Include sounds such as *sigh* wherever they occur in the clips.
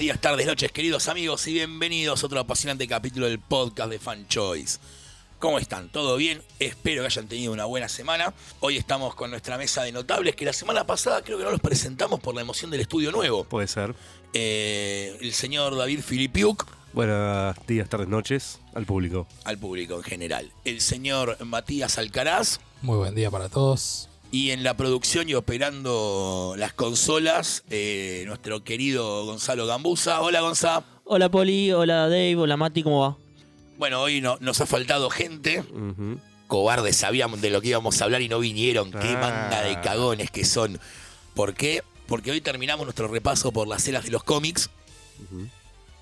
días, tardes, noches, queridos amigos, y bienvenidos a otro apasionante capítulo del podcast de Fan Choice. ¿Cómo están? ¿Todo bien? Espero que hayan tenido una buena semana. Hoy estamos con nuestra mesa de notables, que la semana pasada creo que no los presentamos por la emoción del estudio nuevo. Puede ser. Eh, el señor David Filipiuk, Buenos días, tardes, noches al público. al público en general. El señor Matías Alcaraz, Muy buen día para todos. Y en la producción y operando las consolas, eh, nuestro querido Gonzalo Gambusa. Hola, Gonzalo. Hola Poli, hola Dave, hola Mati, ¿cómo va? Bueno, hoy no, nos ha faltado gente. Ujú. Cobardes, sabíamos de lo que íbamos a hablar y no vinieron. Qué Ah. manga de cagones que son. ¿Por qué? Porque hoy terminamos nuestro repaso por las eras de los cómics.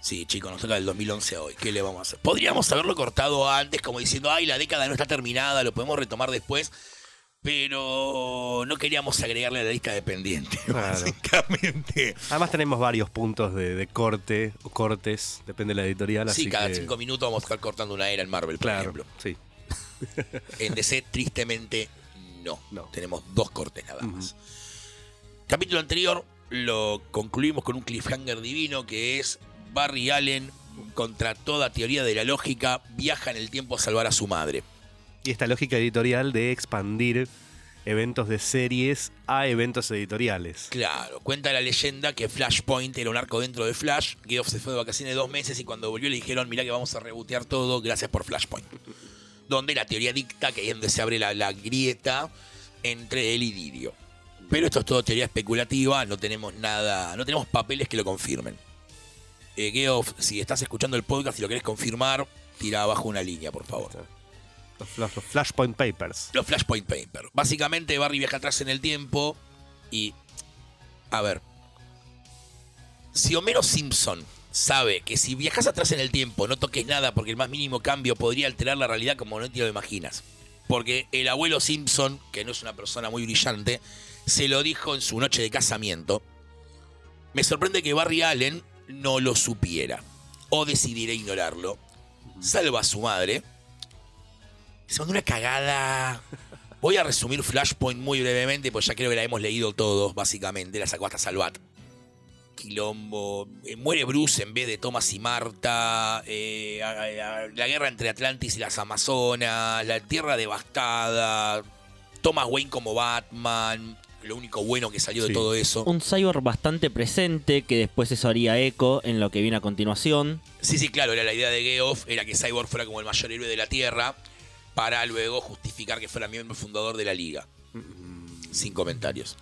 Sí, chicos, nos toca del 2011 a hoy. ¿Qué le vamos a hacer? Podríamos haberlo cortado antes, como diciendo, ay, la década no está terminada, lo podemos retomar después. Pero no queríamos agregarle a la lista de pendientes, Claro. básicamente. Además tenemos varios puntos de, de corte o cortes, depende de la editorial. Sí, así cada que- cinco minutos vamos a estar cortando una era en Marvel, por Claro, ejemplo. sí. *laughs* En DC, tristemente, no. No. Tenemos dos cortes nada más. Capítulo anterior lo concluimos con un cliffhanger divino que es Barry Allen, contra toda teoría de la lógica, viaja en el tiempo a salvar a su madre. Y esta lógica editorial de expandir eventos de series a eventos editoriales. Claro, cuenta la leyenda que Flashpoint era un arco dentro de Flash. Geoff se fue de vacaciones dos meses y cuando volvió le dijeron, mirá que vamos a rebotear todo, gracias por Flashpoint. Donde la teoría dicta que es donde se abre la, la grieta entre él y Didio. Pero esto es todo teoría especulativa, no tenemos nada, no tenemos papeles que lo confirmen. Eh, Geoff, si estás escuchando el podcast y lo querés confirmar, tira abajo una línea, por favor. Los, flash- los Flashpoint Papers. Los Flashpoint Paper. Básicamente Barry viaja atrás en el tiempo y... A ver. Si Homero Simpson sabe que si viajas atrás en el tiempo no toques nada porque el más mínimo cambio podría alterar la realidad como no te lo imaginas. Porque el abuelo Simpson, que no es una persona muy brillante, se lo dijo en su noche de casamiento. Me sorprende que Barry Allen no lo supiera. O decidiera ignorarlo. Salva a su madre. Se mandó una cagada. Voy a resumir Flashpoint muy brevemente, pues ya creo que la hemos leído todos, básicamente. La sacó hasta Salvat. Quilombo. Eh, muere Bruce en vez de Thomas y Marta. eh, a- a- a- la guerra entre Atlantis y las Amazonas. La tierra devastada. Thomas Wayne como Batman. Lo único bueno que salió de todo eso. Un cyborg bastante presente que después eso haría eco en lo que viene a continuación. Sí, sí, claro, era la idea de Geoff, era que Cyborg fuera como el mayor héroe de la Tierra, para luego justificar que fuera miembro fundador de la Liga. Sin comentarios.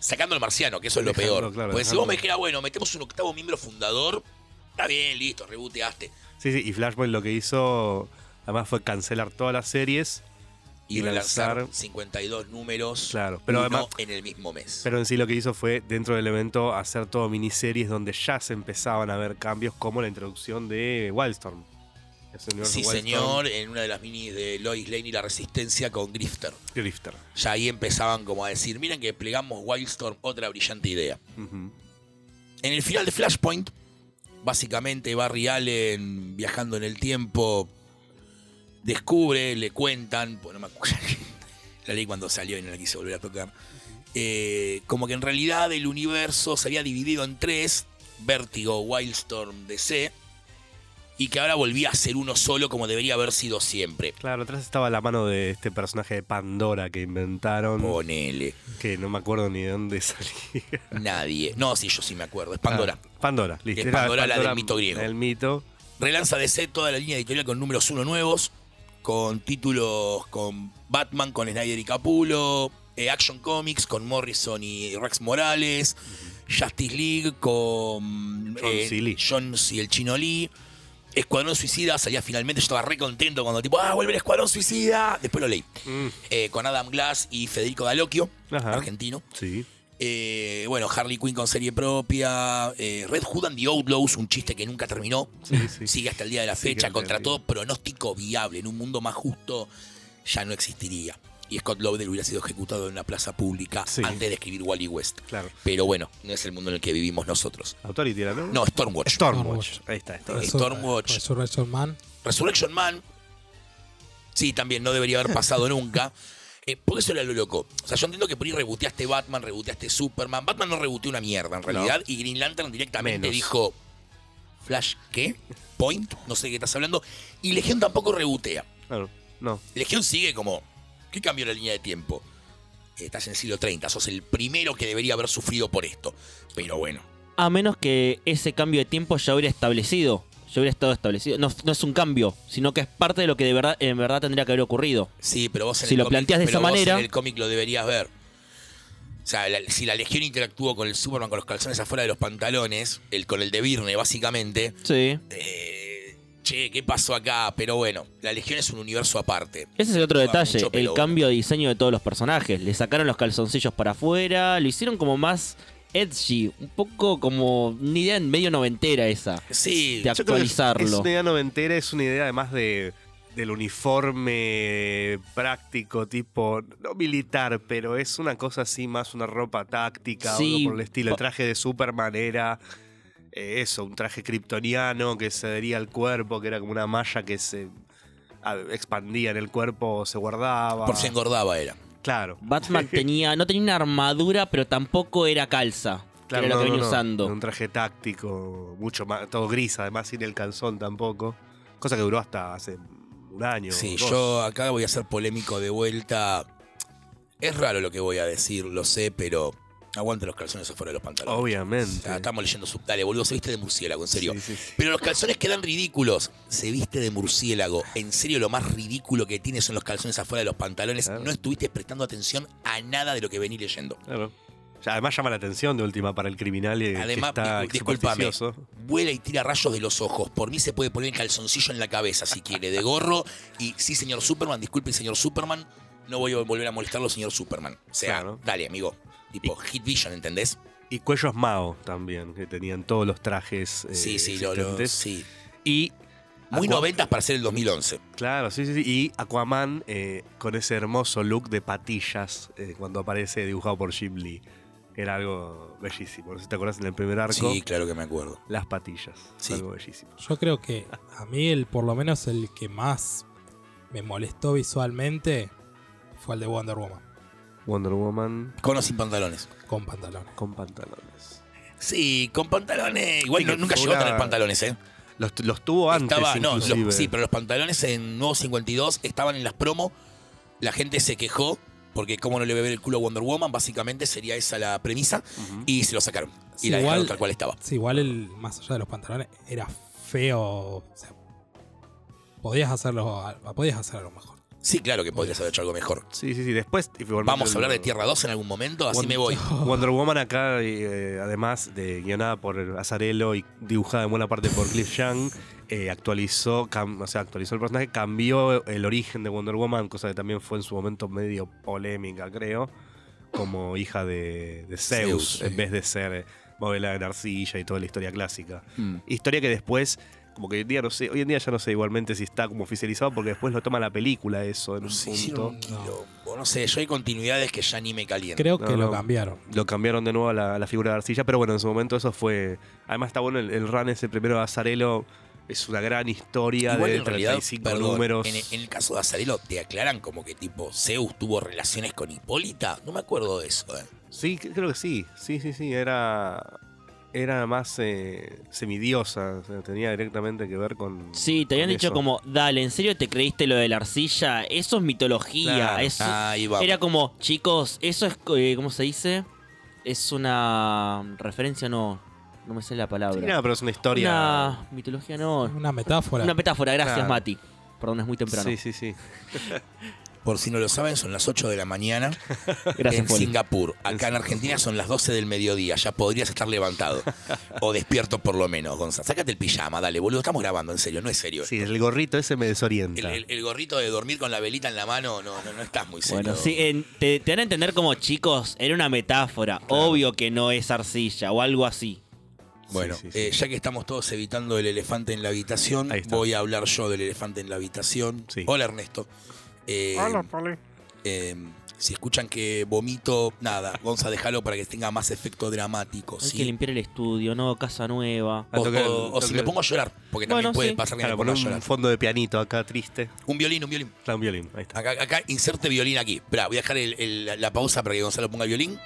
Sacando al marciano, que eso es lo Dejando, peor. claro, Porque si dejando- vos me dijeras, bueno, metemos un octavo miembro fundador, está bien, listo, reboteaste. Sí, sí, y Flashpoint lo que hizo además fue cancelar todas las series, Y, Y relanzar lanzar- 52 números Claro, pero uno además- en el mismo mes. pero en sí lo que hizo fue dentro del evento hacer todo miniseries donde ya se empezaban a ver cambios como la introducción de Wildstorm. Universo sí, señor, en una de las minis de Lois Lane y la Resistencia con Grifter. Grifter. Ya ahí empezaban como a decir, miren que plegamos Wildstorm, otra brillante idea. En el final de Flashpoint, básicamente Barry Allen viajando en el tiempo descubre, le cuentan, pues no me acuerdo, *laughs* la leí cuando salió y no la quise volver a tocar, eh, como que en realidad el universo se había dividido en tres, Vértigo, Wildstorm, DC, y que ahora volvía a ser uno solo como debería haber sido siempre. Claro, atrás estaba la mano de este personaje de Pandora que inventaron, Ponele, que no me acuerdo ni de dónde *laughs* salía. nadie. No, sí, yo sí me acuerdo, es Pandora. Ah, Pandora, listo. Es Pandora, la del mito griego. El mito. Relanza DC toda la línea editorial con números uno nuevos, con títulos con Batman, con Snyder y Capullo, eh, Action Comics con Morrison y Rex Morales, Justice League con John. Lee. John C. el Chino Lee. Escuadrón Suicida salía finalmente, yo estaba re contento cuando tipo, ah, vuelve el Escuadrón Suicida. Después lo leí. Mm, Eh, con Adam Glass y Federico D'Alocchio, Ajá. argentino. sí. Eh, bueno, Harley Quinn con serie propia. eh, Red Hood and the Outlaws, un chiste que nunca terminó. Sí, sí. Sigue hasta el día de la fecha. Contra todo pronóstico viable. En un mundo más justo ya no existiría. Y Scott Lowder hubiera sido ejecutado en una plaza pública Sí. antes de escribir Wally West. Claro. Pero bueno, no es el mundo en el que vivimos nosotros. Authority era, ¿no? No, Stormwatch. Stormwatch. Ahí está. está. Resur- Stormwatch. Resurrection Man. Resurrection Man. Sí, también no debería haber pasado nunca. *laughs* Eh, porque eso era lo loco. O sea, yo entiendo que por ahí reboteaste Batman, reboteaste Superman. Batman no reboteó una mierda, en realidad. Y Green Lantern directamente Menos. dijo. ¿Flash qué? ¿Point? No sé de qué estás hablando. Y Legión tampoco rebotea. Claro, no. Legión sigue como. ¿Qué cambió la línea de tiempo? Estás en el siglo 30, sos el primero que debería haber sufrido por esto. Pero bueno. A menos que ese cambio de tiempo ya hubiera establecido. Ya hubiera estado establecido. No, no es un cambio, sino que es parte de lo que de verdad, en verdad tendría que haber ocurrido. Sí, pero vos en Si el lo cómic- planteas de esa manera- En el cómic lo deberías ver. O sea, la- si la Legión interactuó con el Superman con los calzones afuera de los pantalones, el, con el de Virne, básicamente. Sí. eh, che, ¿qué pasó acá? Pero bueno, la Legión es un universo aparte. Ese es el otro detalle, el cambio de diseño de todos los personajes. Le sacaron los calzoncillos para afuera, lo hicieron como más edgy, un poco como una idea medio noventera esa. Sí, De Yo creo que es- actualizarlo. Es una idea noventera, es una idea además de del uniforme práctico, tipo, no militar, pero es una cosa así, más una ropa táctica, Sí, algo por el estilo. El traje de Superman era eh, eso, un traje kryptoniano que se adhería al cuerpo, que era como una malla que se expandía en el cuerpo, se guardaba. por si engordaba era. Claro. Batman *laughs* tenía, no tenía una armadura, pero tampoco era calza. que Claro, era lo no, que no, venía no. usando. Un traje táctico, mucho más, todo gris, además sin el calzón tampoco. Cosa que duró hasta hace un año. Sí, dos. yo acá voy a ser polémico de vuelta. Es raro lo que voy a decir, lo sé, pero aguante los calzones afuera de los pantalones. Obviamente. O sea, estamos leyendo sub. Dale, boludo, se viste de murciélago, en serio. Sí, sí, sí. Pero los calzones quedan ridículos. Se viste de murciélago. En serio, lo más ridículo que tiene son los calzones afuera de los pantalones. Claro. No estuviste prestando atención a nada de lo que vení leyendo. Claro. Además llama la atención de última para el criminal y Además, que está discúlpame, vuela y tira rayos de los ojos. Por mí se puede poner el calzoncillo en la cabeza si quiere, de gorro. Y sí, señor Superman, disculpe, señor Superman, no voy a volver a molestarlo, señor Superman. O sea, Claro. dale, amigo. Tipo, Hit Vision, ¿entendés? Y cuellos Mao también, que tenían todos los trajes. eh, sí, sí, lo, lo- sí. Y. Muy noventas para ser el 2011. Claro, sí, sí, sí. Y Aquaman eh, con ese hermoso look de patillas eh, cuando aparece dibujado por Jim Lee. Era algo bellísimo. No sé si te acuerdas en el primer arco. Sí, claro que me acuerdo. Las patillas. Sí. Algo bellísimo. Yo creo que a mí, el, por lo menos el que más me molestó visualmente fue el de Wonder Woman, Wonder Woman Con o sin pantalones. con pantalones. con pantalones. Sí, con pantalones. Igual Sí, no- que nunca llegó a tener pantalones, ¿eh? Los, los tuvo antes, Estaba, no, los- inclusive. sí, pero los pantalones en Nuevo 52 estaban en las promo. La gente se quejó porque cómo no le ve ver el culo a Wonder Woman, básicamente sería esa la premisa. Y se lo sacaron. Y Sí, la dejaron igual- tal cual estaba. Sí, igual el, más allá de los pantalones, era feo. O sea, podías hacerlo, podías hacerlo mejor. Sí, claro que podrías haber hecho algo mejor. Sí, sí, sí. Después. Vamos a hablar de Tierra 2 en algún momento, así Wonder- me voy. *laughs* Wonder Woman acá, eh, además de guionada por Azarello y dibujada en buena parte por Cliff Young, eh, actualizó, cam- o sea, actualizó el personaje, cambió el origen de Wonder Woman, cosa que también fue en su momento medio polémica, creo, como hija de, de Zeus, Zeus, en sí. vez de ser modelada en arcilla y toda la historia clásica. Mm. Historia que después, como que hoy en día no sé, hoy en día ya no sé igualmente si está como oficializado porque después lo toma la película eso en un Se punto. un quilombo. No sé, yo hay continuidades que ya ni me calientan. Creo No, que no. lo cambiaron. Lo cambiaron de nuevo a la, a la figura de arcilla, pero bueno, en su momento eso fue. Además, está bueno el, el run ese primero de Azarelo. Es una gran historia Igual de en realidad, 35 perdón, números. En, en el caso de Azarelo, te aclaran como que tipo Zeus tuvo relaciones con Hipólita. No me acuerdo de eso, eh. Sí, creo que sí. Sí, sí, sí. Era. Era más eh, semidiosa. o sea, tenía directamente que ver con. Sí, te habían dicho eso. como, dale, ¿en serio te creíste lo de la arcilla? Eso es mitología. Claro. eso- Ahí va. Era como, chicos, eso es, eh, ¿cómo se dice? Es una referencia, no, no me sé la palabra. Sí, nada, pero es una historia. Una mitología, no. Una metáfora. Una metáfora, gracias Claro. Mati. Perdón, es muy temprano. Sí, sí, sí. *laughs* Por si no lo saben, son las 8 de la mañana *laughs* Gracias, en Poli. Singapur. Acá en Argentina son las 12 del mediodía. Ya podrías estar levantado. o despierto por lo menos, Gonzalo. Sácate el pijama, dale, boludo. Estamos grabando, en serio, no es serio. Sí, el gorrito ese me desorienta. el- el gorrito de dormir con la velita en la mano, no, no, no estás muy serio. Bueno, sí, en- te, te van a entender como chicos, era una metáfora. Obvio que no es arcilla o algo así. Bueno, Sí, sí, sí. eh, ya que estamos todos evitando el elefante en la habitación, voy a hablar yo del elefante en la habitación. Sí. Hola, Ernesto. Eh, Hola, Poli. eh, Si escuchan que vomito, nada, Gonza, déjalo para que tenga más efecto dramático. Hay ¿sí? que limpiar el estudio, ¿no? Casa nueva. O, A tocar- o- o si me pongo a llorar, porque también Bueno, puede sí. pasar que Claro, me ponga a llorar. un fondo de pianito acá triste. Un violín, un violín. Claro, un violín, ahí está. Acá, acá inserte violín aquí. Espera, voy a dejar el- la pausa para que Gonzalo ponga el violín.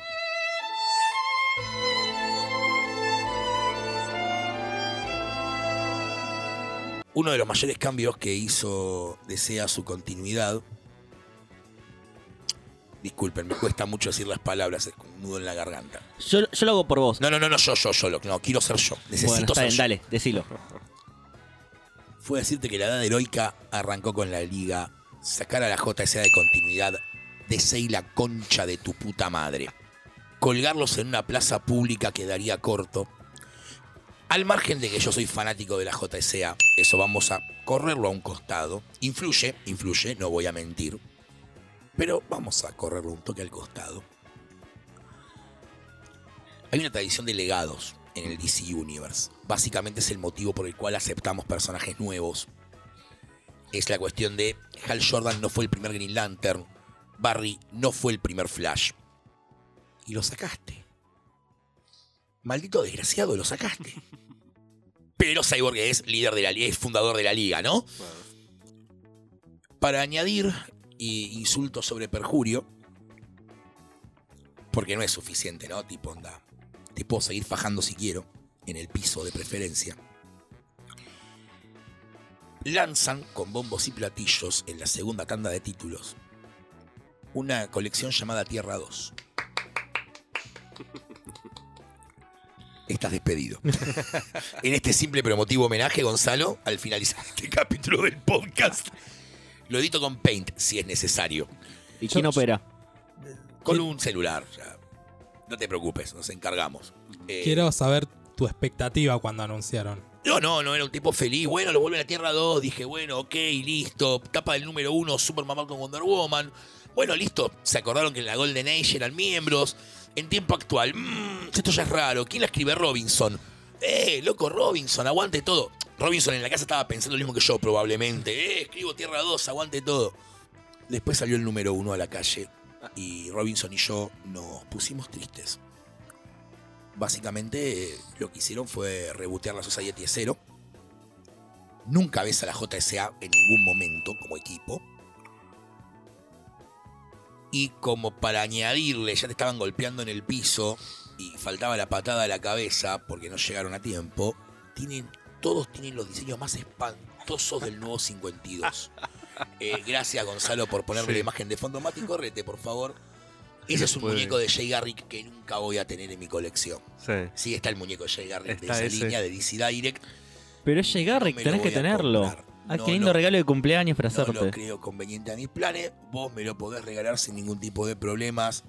Uno de los mayores cambios que hizo Desea su continuidad. Disculpen, me cuesta mucho decir las palabras, es un nudo en la garganta. Yo, yo lo hago por vos. No, no, no, no, yo, yo, yo, lo- no, quiero ser yo. Necesito bueno, está ser bien, yo. dale, decilo. fue decirte que la edad heroica arrancó con la liga, sacar a la JSA de continuidad, de la concha de tu puta madre, colgarlos en una plaza pública quedaría corto. Al margen de que yo soy fanático de la JSA, eso vamos a correrlo a un costado. Influye, influye, no voy a mentir. Pero vamos a correrlo un toque al costado. Hay una tradición de legados en el DC Universe. Básicamente es el motivo por el cual aceptamos personajes nuevos. Es la cuestión de Hal Jordan no fue el primer Green Lantern, Barry no fue el primer Flash. Y lo sacaste. Maldito desgraciado, lo sacaste. *laughs* Pero Cyborg es líder de la liga, es fundador de la liga, ¿no? Para añadir insultos sobre perjurio, porque no es suficiente, ¿no? Tipo, onda, te puedo seguir fajando si quiero, en el piso de preferencia. Lanzan con bombos y platillos en la segunda tanda de títulos una colección llamada Tierra 2. *laughs* Estás despedido. *laughs* en este simple pero emotivo homenaje, Gonzalo, al finalizar este *laughs* capítulo del podcast, lo edito con Paint si es necesario. ¿Y quién opera? Con un celular. ya. No te preocupes, nos encargamos. Eh, Quiero saber tu expectativa cuando anunciaron. No, no, no era un tipo feliz. Bueno, lo vuelven a Tierra 2. Dije, bueno, ok, listo. Tapa del número 1, Superman con Wonder Woman. Bueno, listo. Se acordaron que en la Golden Age eran miembros. En tiempo actual, mmm, esto ya es raro. ¿Quién la escribe? Robinson. Eh, loco, Robinson, aguante todo. Robinson en la casa estaba pensando lo mismo que yo, probablemente. Eh, escribo Tierra 2, aguante todo. Después salió el número 1 a la calle. Y Robinson y yo nos pusimos tristes básicamente lo que hicieron fue rebotear la Society de cero. Nunca ves a la JSA en ningún momento como equipo. Y como para añadirle, ya te estaban golpeando en el piso y faltaba la patada a la cabeza porque no llegaron a tiempo, tienen, todos tienen los diseños más espantosos del nuevo 52. *laughs* Eh, gracias Gonzalo por ponerme Sí. la imagen de fondo. Mati, correte, por favor. Ese es un Puede. muñeco de Jay Garrick que nunca voy a tener en mi colección. Sí. Sí, está el muñeco de Jay Garrick de esa ese. línea de DC Direct. Pero es Garrick, No tenés que tenerlo. comprar. Ah, No qué lindo lo- regalo de cumpleaños para No lo hacerte. creo conveniente a mis planes. Vos me lo podés regalar sin ningún tipo de problemas.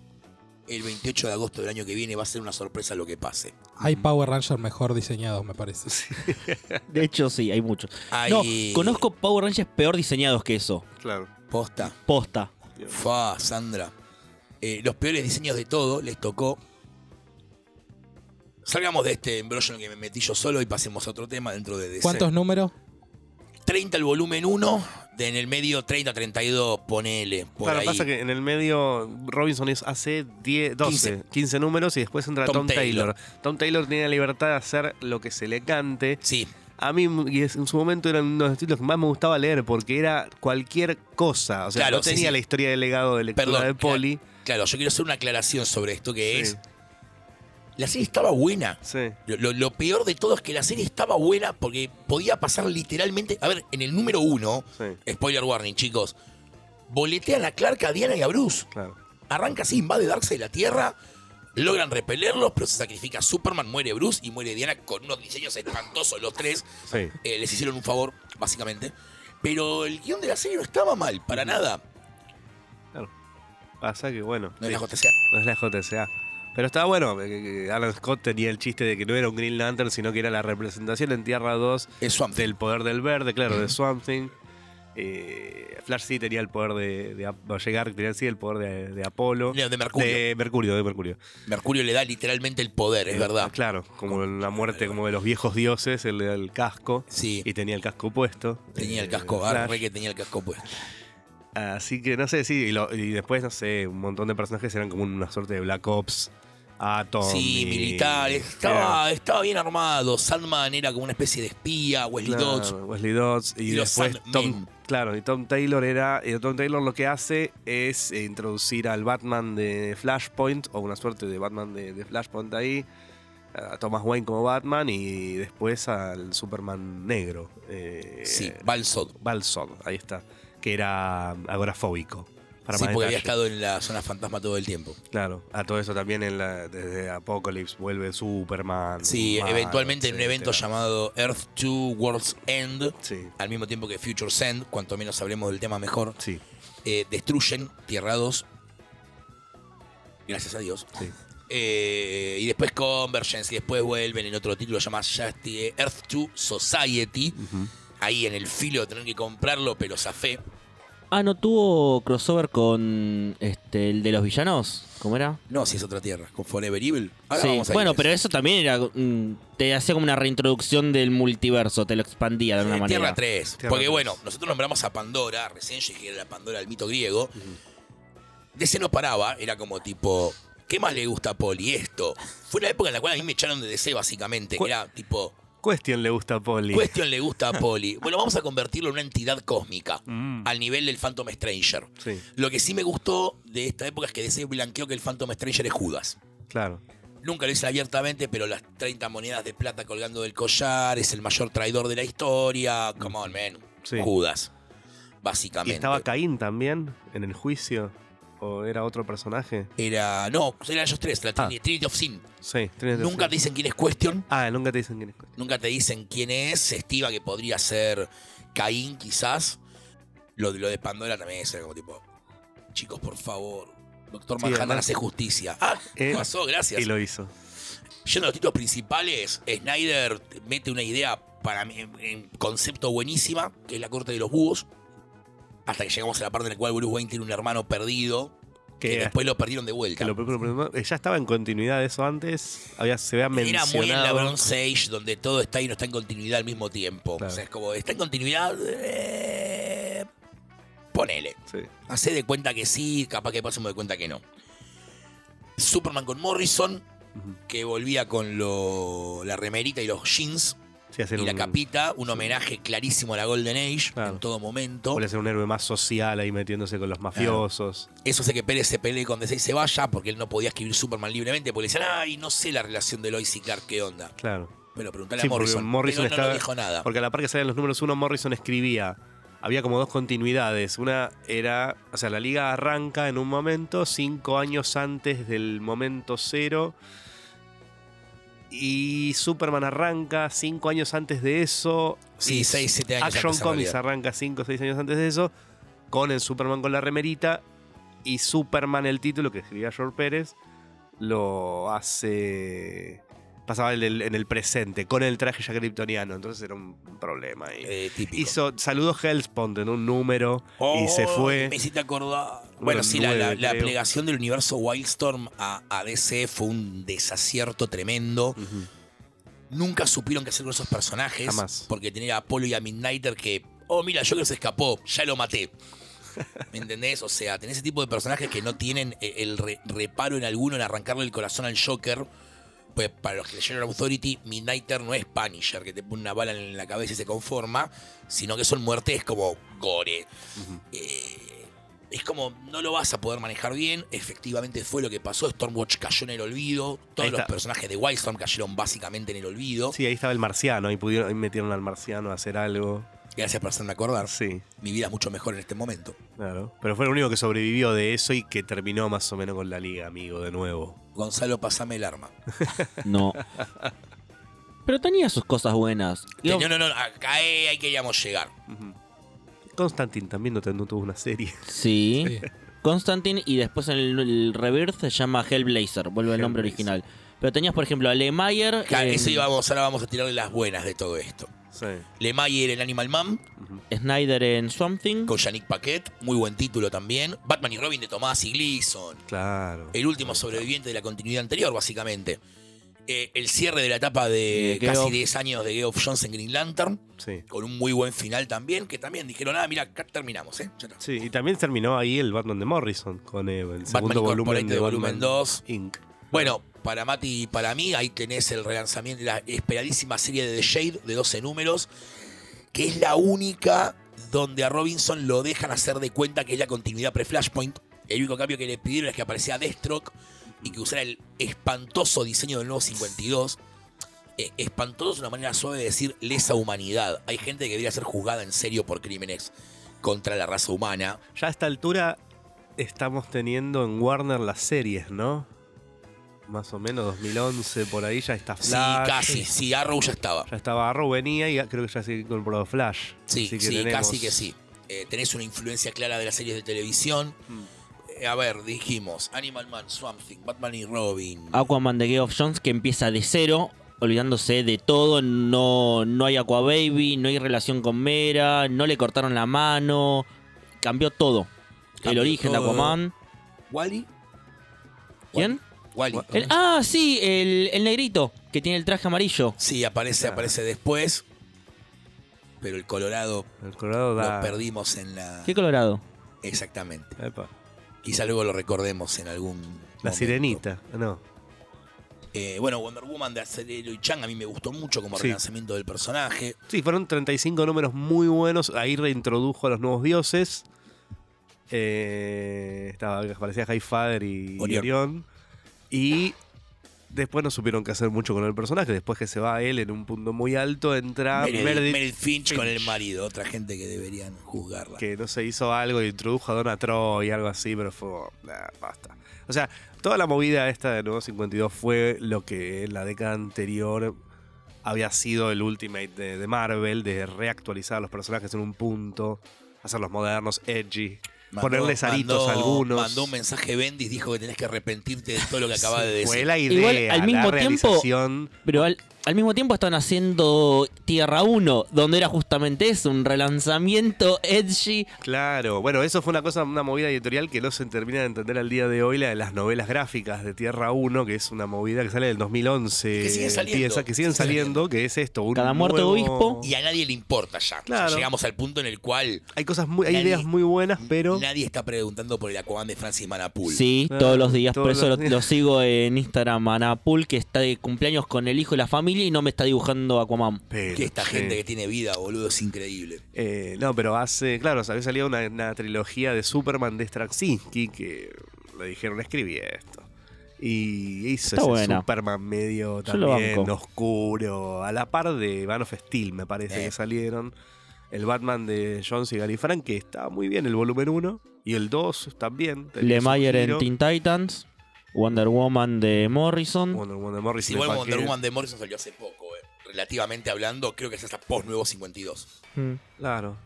El 28 de agosto del año que viene va a ser una sorpresa lo que pase. Hay Power Rangers mejor diseñados, me parece. *laughs* De hecho, sí, hay muchos. Hay No, conozco Power Rangers peor diseñados que eso. Claro. posta. Posta. Fa, Sandra. Eh, los peores diseños de todo les tocó. Salgamos de este embrollo en el que me metí yo solo y pasemos a otro tema dentro de DC. ¿Cuántos números? 30 el volumen 1, de en el medio 30, 32, ponele. Por claro, ahí. pasa que en el medio Robinson es hace 10, 12, 15. 15. números y después entra Tom Tom, Taylor. Taylor. Tom Taylor tiene la libertad de hacer lo que se le cante. Sí, A mí y en su momento eran uno de los títulos que más me gustaba leer porque era cualquier cosa. O sea, Claro, no sí, tenía sí. la historia de legado de lectura Perdón, de Poli. claro, yo quiero hacer una aclaración sobre esto que Sí. es. La serie estaba buena. Sí. Lo, lo- lo peor de todo es que la serie estaba buena porque podía pasar literalmente. A ver, en el número uno, Sí, spoiler warning, chicos. Boletean a Clark, a Diana y a Bruce. claro. Arranca así, invade Darkseid la Tierra. Logran repelerlos, pero se sacrifica Superman, muere Bruce y muere Diana con unos diseños espantosos los tres. Sí. Eh, les hicieron un favor, básicamente. Pero el guion de la serie no estaba mal, para nada. Pasa que bueno. No es la JCA. no es la JSA. Pero estaba bueno, eh, que Alan Scott tenía el chiste de que no era un Green Lantern, sino que era la representación en Tierra 2 Es Swamp Thing. del poder del verde, claro, de Swamp Thing. Eh, Flash sí tenía el poder de, de, llegar tenía sí el poder de, de Apolo. No, de Mercurio. De Mercurio, de Mercurio. Mercurio le da literalmente el poder, es verdad. Claro, como en la muerte como de los viejos dioses, él le da el casco Sí, y tenía el casco puesto. tenía el eh, casco, ah, Flash. re que tenía el casco puesto. Así que no sé, sí, y, lo- y después, no sé, un montón de personajes eran como una suerte de Black Ops, Atom. Sí, militares. Estaba, estaba bien armado. Sandman era como una especie de espía. Wesley Claro, Dodds. Wesley Dodds. Y, después. Tom, claro, y Tom Taylor era. y Tom Taylor lo que hace es eh, introducir al Batman de Flashpoint, o una suerte de Batman de, de Flashpoint ahí. A Thomas Wayne como Batman y después al Superman negro. eh, Sí, Balsod. Balsod, ahí está. Que era agorafóbico. Sí, porque había estado en la zona fantasma todo el tiempo. Claro, a todo eso también en la, desde Apocalypse vuelve Superman. Sí, eventualmente en un evento llamado Earth 2 World's End, Sí, al mismo tiempo que Future's End, cuanto menos hablemos del tema mejor, sí, eh, destruyen Tierra 2. Gracias a Dios. sí. Eh, y después Convergence, y después vuelven en otro título llamado Earth 2 Society. Ujú. Ahí en el filo de tener que comprarlo, pero zafé. Ah, ¿no tuvo crossover con este el de los villanos? ¿Cómo era? No, si es otra tierra, con Forever Evil. Ahora sí, vamos a bueno, pero eso también era. mm, te hacía como una reintroducción del multiverso, te lo expandía de alguna Eh, manera. Tierra 3. Tierra porque 3. bueno, nosotros nombramos a Pandora, recién llegué que era la Pandora del mito griego. De ese no paraba, era como tipo, ¿qué más le gusta a Poli? Esto. Fue una época en la cual a mí me echaron de DC básicamente, que era tipo, Question le gusta a Polly. Question le gusta a Poli. *laughs* Bueno, vamos a convertirlo en una entidad cósmica, Mm, al nivel del Phantom Stranger. sí, Lo que sí me gustó de esta época es que DC blanqueó que el Phantom Stranger es Judas. claro. Nunca lo hice abiertamente, pero las 30 monedas de plata colgando del collar, es el mayor traidor de la historia. Come on, man. Sí. Judas. ¿Y Básicamente. estaba Caín también en el juicio? ¿O era otro personaje? Era. No, eran ellos tres, la Ah. Trinity, Trinity of Sin. Sí. Trinity of Nunca te dicen quién es Question. Ah, nunca te dicen quién es Question. Nunca te dicen quién es. Se estima que podría ser Caín, quizás. Lo, de- lo de Pandora también es como tipo. Chicos, por favor. Doctor Sí, Manhattan además- hace justicia. Ah, Eh, pasó, gracias. Y lo hizo. Yendo a los títulos principales, Snyder mete una idea para mí en concepto buenísima, que es la corte de los búhos. Hasta que llegamos a la parte en la cual Bruce Wayne tiene un hermano perdido, que, Que, después lo perdieron de vuelta. lo- pero- ya estaba en continuidad eso antes. Había, se había Era mencionado. muy en la Bronze Age, donde todo está y no está en continuidad al mismo tiempo. Claro. O sea, es como, está en continuidad. eh, ponele. Sí. Hacé de cuenta que sí, capaz que pasemos de cuenta que no. Superman con Morrison, que volvía con lo- la remerita y los jeans. Sí, hacer y la capita, un homenaje clarísimo a la Golden Age Claro. en todo momento. A ser un héroe más social ahí metiéndose con los mafiosos. Eso hace que Pérez se pelee con DC y se vaya porque él no podía escribir Superman libremente porque le decían, ay, no sé la relación de Lois y Clark, ¿qué onda? Claro. Pero preguntale a porque Morrison. Pero no, dijo nada. Porque a la par que salían los números uno, Morrison escribía. Había como dos continuidades. Una era, o sea, la liga arranca en un momento, cinco años antes del momento cero. Y Superman arranca cinco años antes de eso. Sí, y seis, siete años Action antes, Comics arranca cinco o seis años antes de eso. Con el Superman con la remerita. Y Superman, el título que escribía George Pérez, lo hace. Pasaba en el, en el presente, con el traje ya kryptoniano. Entonces era un problema ahí. Eh, típico. Hizo, saludó Hellspawn en un número y se Oh, fue. Me hiciste acordar. Bueno, sí, la, la- la plegación del universo Wildstorm a, a DC fue un desacierto tremendo. Nunca supieron qué hacer con esos personajes. Jamás. Porque tenía a Apolo y a Midnighter que, oh, mira, Joker se escapó, ya lo maté. *laughs* ¿Me entendés? O sea, tenés ese tipo de personajes que no tienen eh, el re- reparo en alguno en arrancarle el corazón al Joker. Pues para los que leyeron Authority, Midnighter no es Punisher, que te pone una bala en la cabeza y se conforma, sino que son muertes como gore. Eh, es como, no lo vas a poder manejar bien. Efectivamente fue lo que pasó. Stormwatch cayó en el olvido. Todos los personajes de Wildstorm cayeron básicamente en el olvido. Sí, ahí estaba el marciano. Ahí, pudieron, ahí metieron al marciano a hacer algo. Gracias por hacerme acordar. Sí, Mi vida es mucho mejor en este momento. claro. Pero fue el único que sobrevivió de eso y que terminó más o menos con la liga, amigo, de nuevo. Gonzalo, pasame el arma. *laughs* No. Pero tenía sus cosas buenas. No, no, no, acá ahí queríamos llegar. Constantine también no, te- no tuvo una serie. Sí. Sí. Constantine y después en el, el Rebirth se llama Hellblazer, vuelve el nombre original. Pero tenías, por ejemplo, a Lemayer. Claro, en eso íbamos, ahora vamos a tirarle las buenas de todo esto. Sí. Lemayer en Animal Man, Ujú. Snyder en Swamp Thing. con Yannick Paquet, muy buen título también. Batman y Robin de Tomás y Gleason. Claro. El último sobreviviente de la continuidad anterior, básicamente. Eh, el cierre de la etapa de casi 10 años de Geoff Jones en Green Lantern, Sí. con un muy buen final también, que también dijeron, ah, mira, terminamos, ¿eh? Ya está. Sí, y también terminó ahí el Batman de Morrison con eh, el segundo volumen Incorporated de volumen Batman 2. Inc. Bueno, para Mati y para mí, ahí tenés el relanzamiento, la esperadísima serie de The Shade de 12 números, que es la única donde a Robinson lo dejan hacer de cuenta que es la continuidad pre-Flashpoint. El único cambio que le pidieron es que apareciera Deathstroke y que usara el espantoso diseño del nuevo 52. Eh, espantoso es una manera suave de decir lesa humanidad. Hay gente que debería ser juzgada en serio por crímenes contra la raza humana. Ya a esta altura estamos teniendo en Warner las series, ¿no? Más o menos 2011, por ahí ya está Sí, Flash. casi. Sí, Arrow ya estaba. Ya estaba Arrow, venía y creo que ya se incorporado Flash. Sí, Así que sí, tenemos- casi que sí. Eh, tenés una influencia clara de las series de televisión. Mm. Eh, a ver, dijimos Animal Man, Swamp Thing, Batman y Robin. Aquaman de Geoff Jones que empieza de cero, olvidándose de todo. No, no hay Aqua Baby, no hay relación con Mera, no le cortaron la mano. Cambió todo. el origen todo. de Aquaman. ¿Wally? ¿Quién? Wally. Wa- El- ah, sí, el, el negrito que tiene el traje amarillo. Sí, aparece, aparece después. Pero el Colorado El Colorado da. lo perdimos en la. ¿Qué colorado? Exactamente. Epa. Quizá luego lo recordemos en algún. La momento. sirenita, no. Eh, bueno, Wonder Woman de Acelero y Chang a mí me gustó mucho como Sí. relanzamiento del personaje. Sí, fueron 35 números muy buenos. Ahí reintrodujo a los nuevos dioses. Eh, estaba, aparecía Highfather y y Orión. Orión. Y después no supieron qué hacer mucho con el personaje. Después que se va él en un punto muy alto, entra Meredith, Meredith, Meredith Finch, con el Finch. marido, otra gente que deberían juzgarla. que no se hizo algo y introdujo a Donna Troy, algo así, pero fue. nah, basta. O sea, toda la movida esta de Nuevo 52 fue lo que en la década anterior había sido el Ultimate de, de Marvel, de reactualizar a los personajes en un punto, hacerlos modernos, edgy, Mandó- ponerles aritos mandó- a algunos. Mandó un mensaje Bendis, dijo que tenés que arrepentirte de todo lo que acaba de decir. Fue la idea, Igual, al mismo la tiempo- realización. Pero al, al mismo tiempo están haciendo Tierra 1, donde era justamente eso, un relanzamiento edgy. Claro, bueno, eso fue una cosa, una movida editorial que no se termina de entender al día de hoy, la de las novelas gráficas de Tierra 1, que es una movida que sale del 2011. Que siguen saliendo. que siguen saliendo, que es esto. Un Cada muerte de nuevo- obispo. Y a nadie le importa ya. Claro. Llegamos al punto en el cual Hay cosas muy, hay Nadie- ideas muy buenas, pero nadie está preguntando por el Aquaman de Francis Manapul. Sí, Ah, todos los días. Por todos eso los lo, días. lo sigo en Instagram, Anapul, que está de cumpleaños con el hijo y la familia y no me está dibujando Aquaman. pero, Que esta sí. gente que tiene vida, boludo, es increíble. Eh, no, pero hace, claro, había salido una, una trilogía de Superman de Straczynski que le dijeron escribí esto. Y hizo Está ese buena. Superman medio también oscuro, a la par de Man of Steel, me parece Eh. que salieron. El Batman de Jones y Gary Frank, que está muy bien, el volumen 1. Y el 2 también. su Lemire en. Teen Titans, Wonder Woman de Morrison. Wonder Woman de Morrison. Igual de Wonder Paquet. Woman de Morrison salió hace poco, eh. relativamente hablando, creo que es hasta post nuevo 52. Mm. Claro.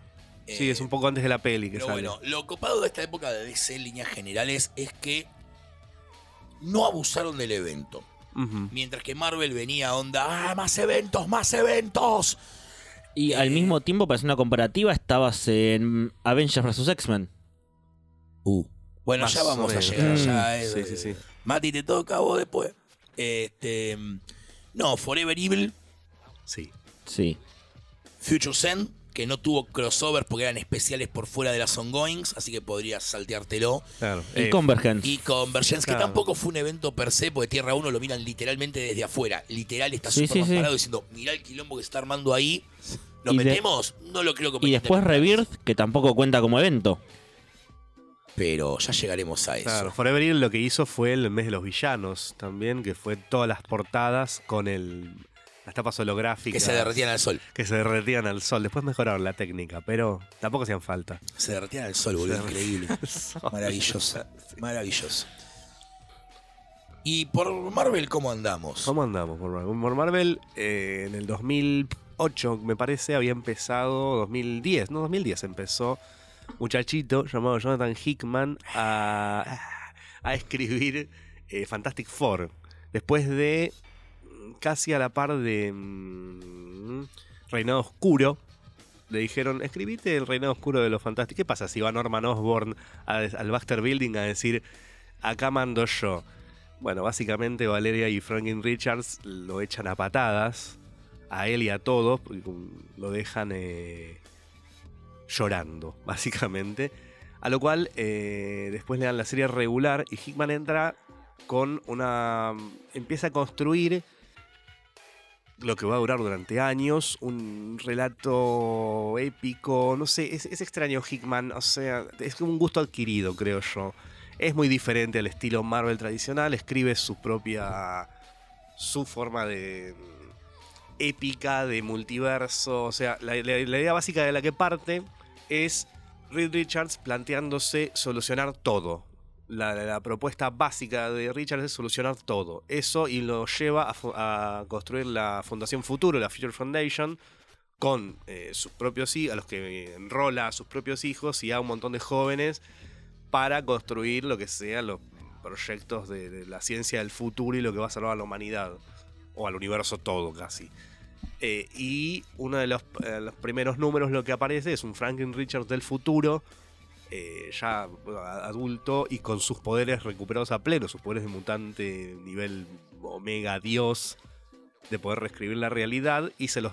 Sí, Eh, es un poco antes de la peli que Pero sale. bueno, lo copado de esta época de DC en líneas generales es que no abusaron del evento. Mientras que Marvel venía onda, ¡ah, más eventos, más eventos! Y al Eh. mismo tiempo, para hacer una comparativa, estabas en Avengers vs. X-Men. Uh. Bueno, Más ya vamos a llegar. Mm, ya, eh, sí, sí, sí. Mati, te toca a vos después. Este, no, Forever Evil, Sí. Sí. Future Send, que no tuvo crossover porque eran especiales por fuera de las ongoings, así que podrías salteártelo. Claro. Y Eh, Convergence. Y Convergence, que tampoco fue un evento per se, porque Tierra 1 lo miran literalmente desde afuera. Literal está súper sí, sí. parado diciendo, mirá el quilombo que se está armando ahí. ¿Lo Y de- metemos? no lo creo Y conveniente después. Rebirth, que tampoco cuenta como evento. Pero ya llegaremos a eso. Claro, Forever Evil lo que hizo fue el mes de los villanos también, que fue todas las portadas con el las tapas holográficas. Que se derretían al sol. Que se derretían al sol. Después mejoraron la técnica, pero tampoco hacían falta. Se derretían al sol, boludo. Increíble. Maravilloso. *laughs* Maravilloso. Y por Marvel, ¿cómo andamos? ¿Cómo andamos por Marvel? Por Marvel, eh, en el 2008, me parece, había empezado, 2010, no, 2010 empezó muchachito llamado Jonathan Hickman a, a escribir eh, Fantastic Four. Después de mm, casi a la par de mm, Reinado Oscuro, le dijeron, escribite el Reinado Oscuro de los Fantásticos. ¿Qué pasa si va Norman Osborn al Baxter Building a decir, acá mando yo? Bueno, básicamente Valeria y Franklin Richards lo echan a patadas, a él y a todos, lo dejan eh, llorando, *laughs* básicamente. A lo cual eh, después le dan la serie regular y Hickman entra con una... empieza a construir lo que va a durar durante años, un relato épico, no sé, es, es extraño Hickman, o sea, es un gusto adquirido, creo yo. Es muy diferente al estilo Marvel tradicional, escribe su propia, su forma de épica, de multiverso, o sea, la, idea básica de la que parte es Reed Richards planteándose solucionar todo. La, propuesta básica de Richards es solucionar todo. Eso y lo lleva a, construir la Fundación Futuro, la Future Foundation, con eh, sus propios hijos, a los que enrola a sus propios hijos y a un montón de jóvenes para construir lo que sean los proyectos de la ciencia del futuro y lo que va a salvar a la humanidad, o al universo todo casi. Eh, y uno de los, eh, los primeros números lo que aparece es un Franklin Richards del futuro, eh, ya adulto y con sus poderes recuperados a pleno, sus poderes de mutante nivel omega dios, de poder reescribir la realidad y se los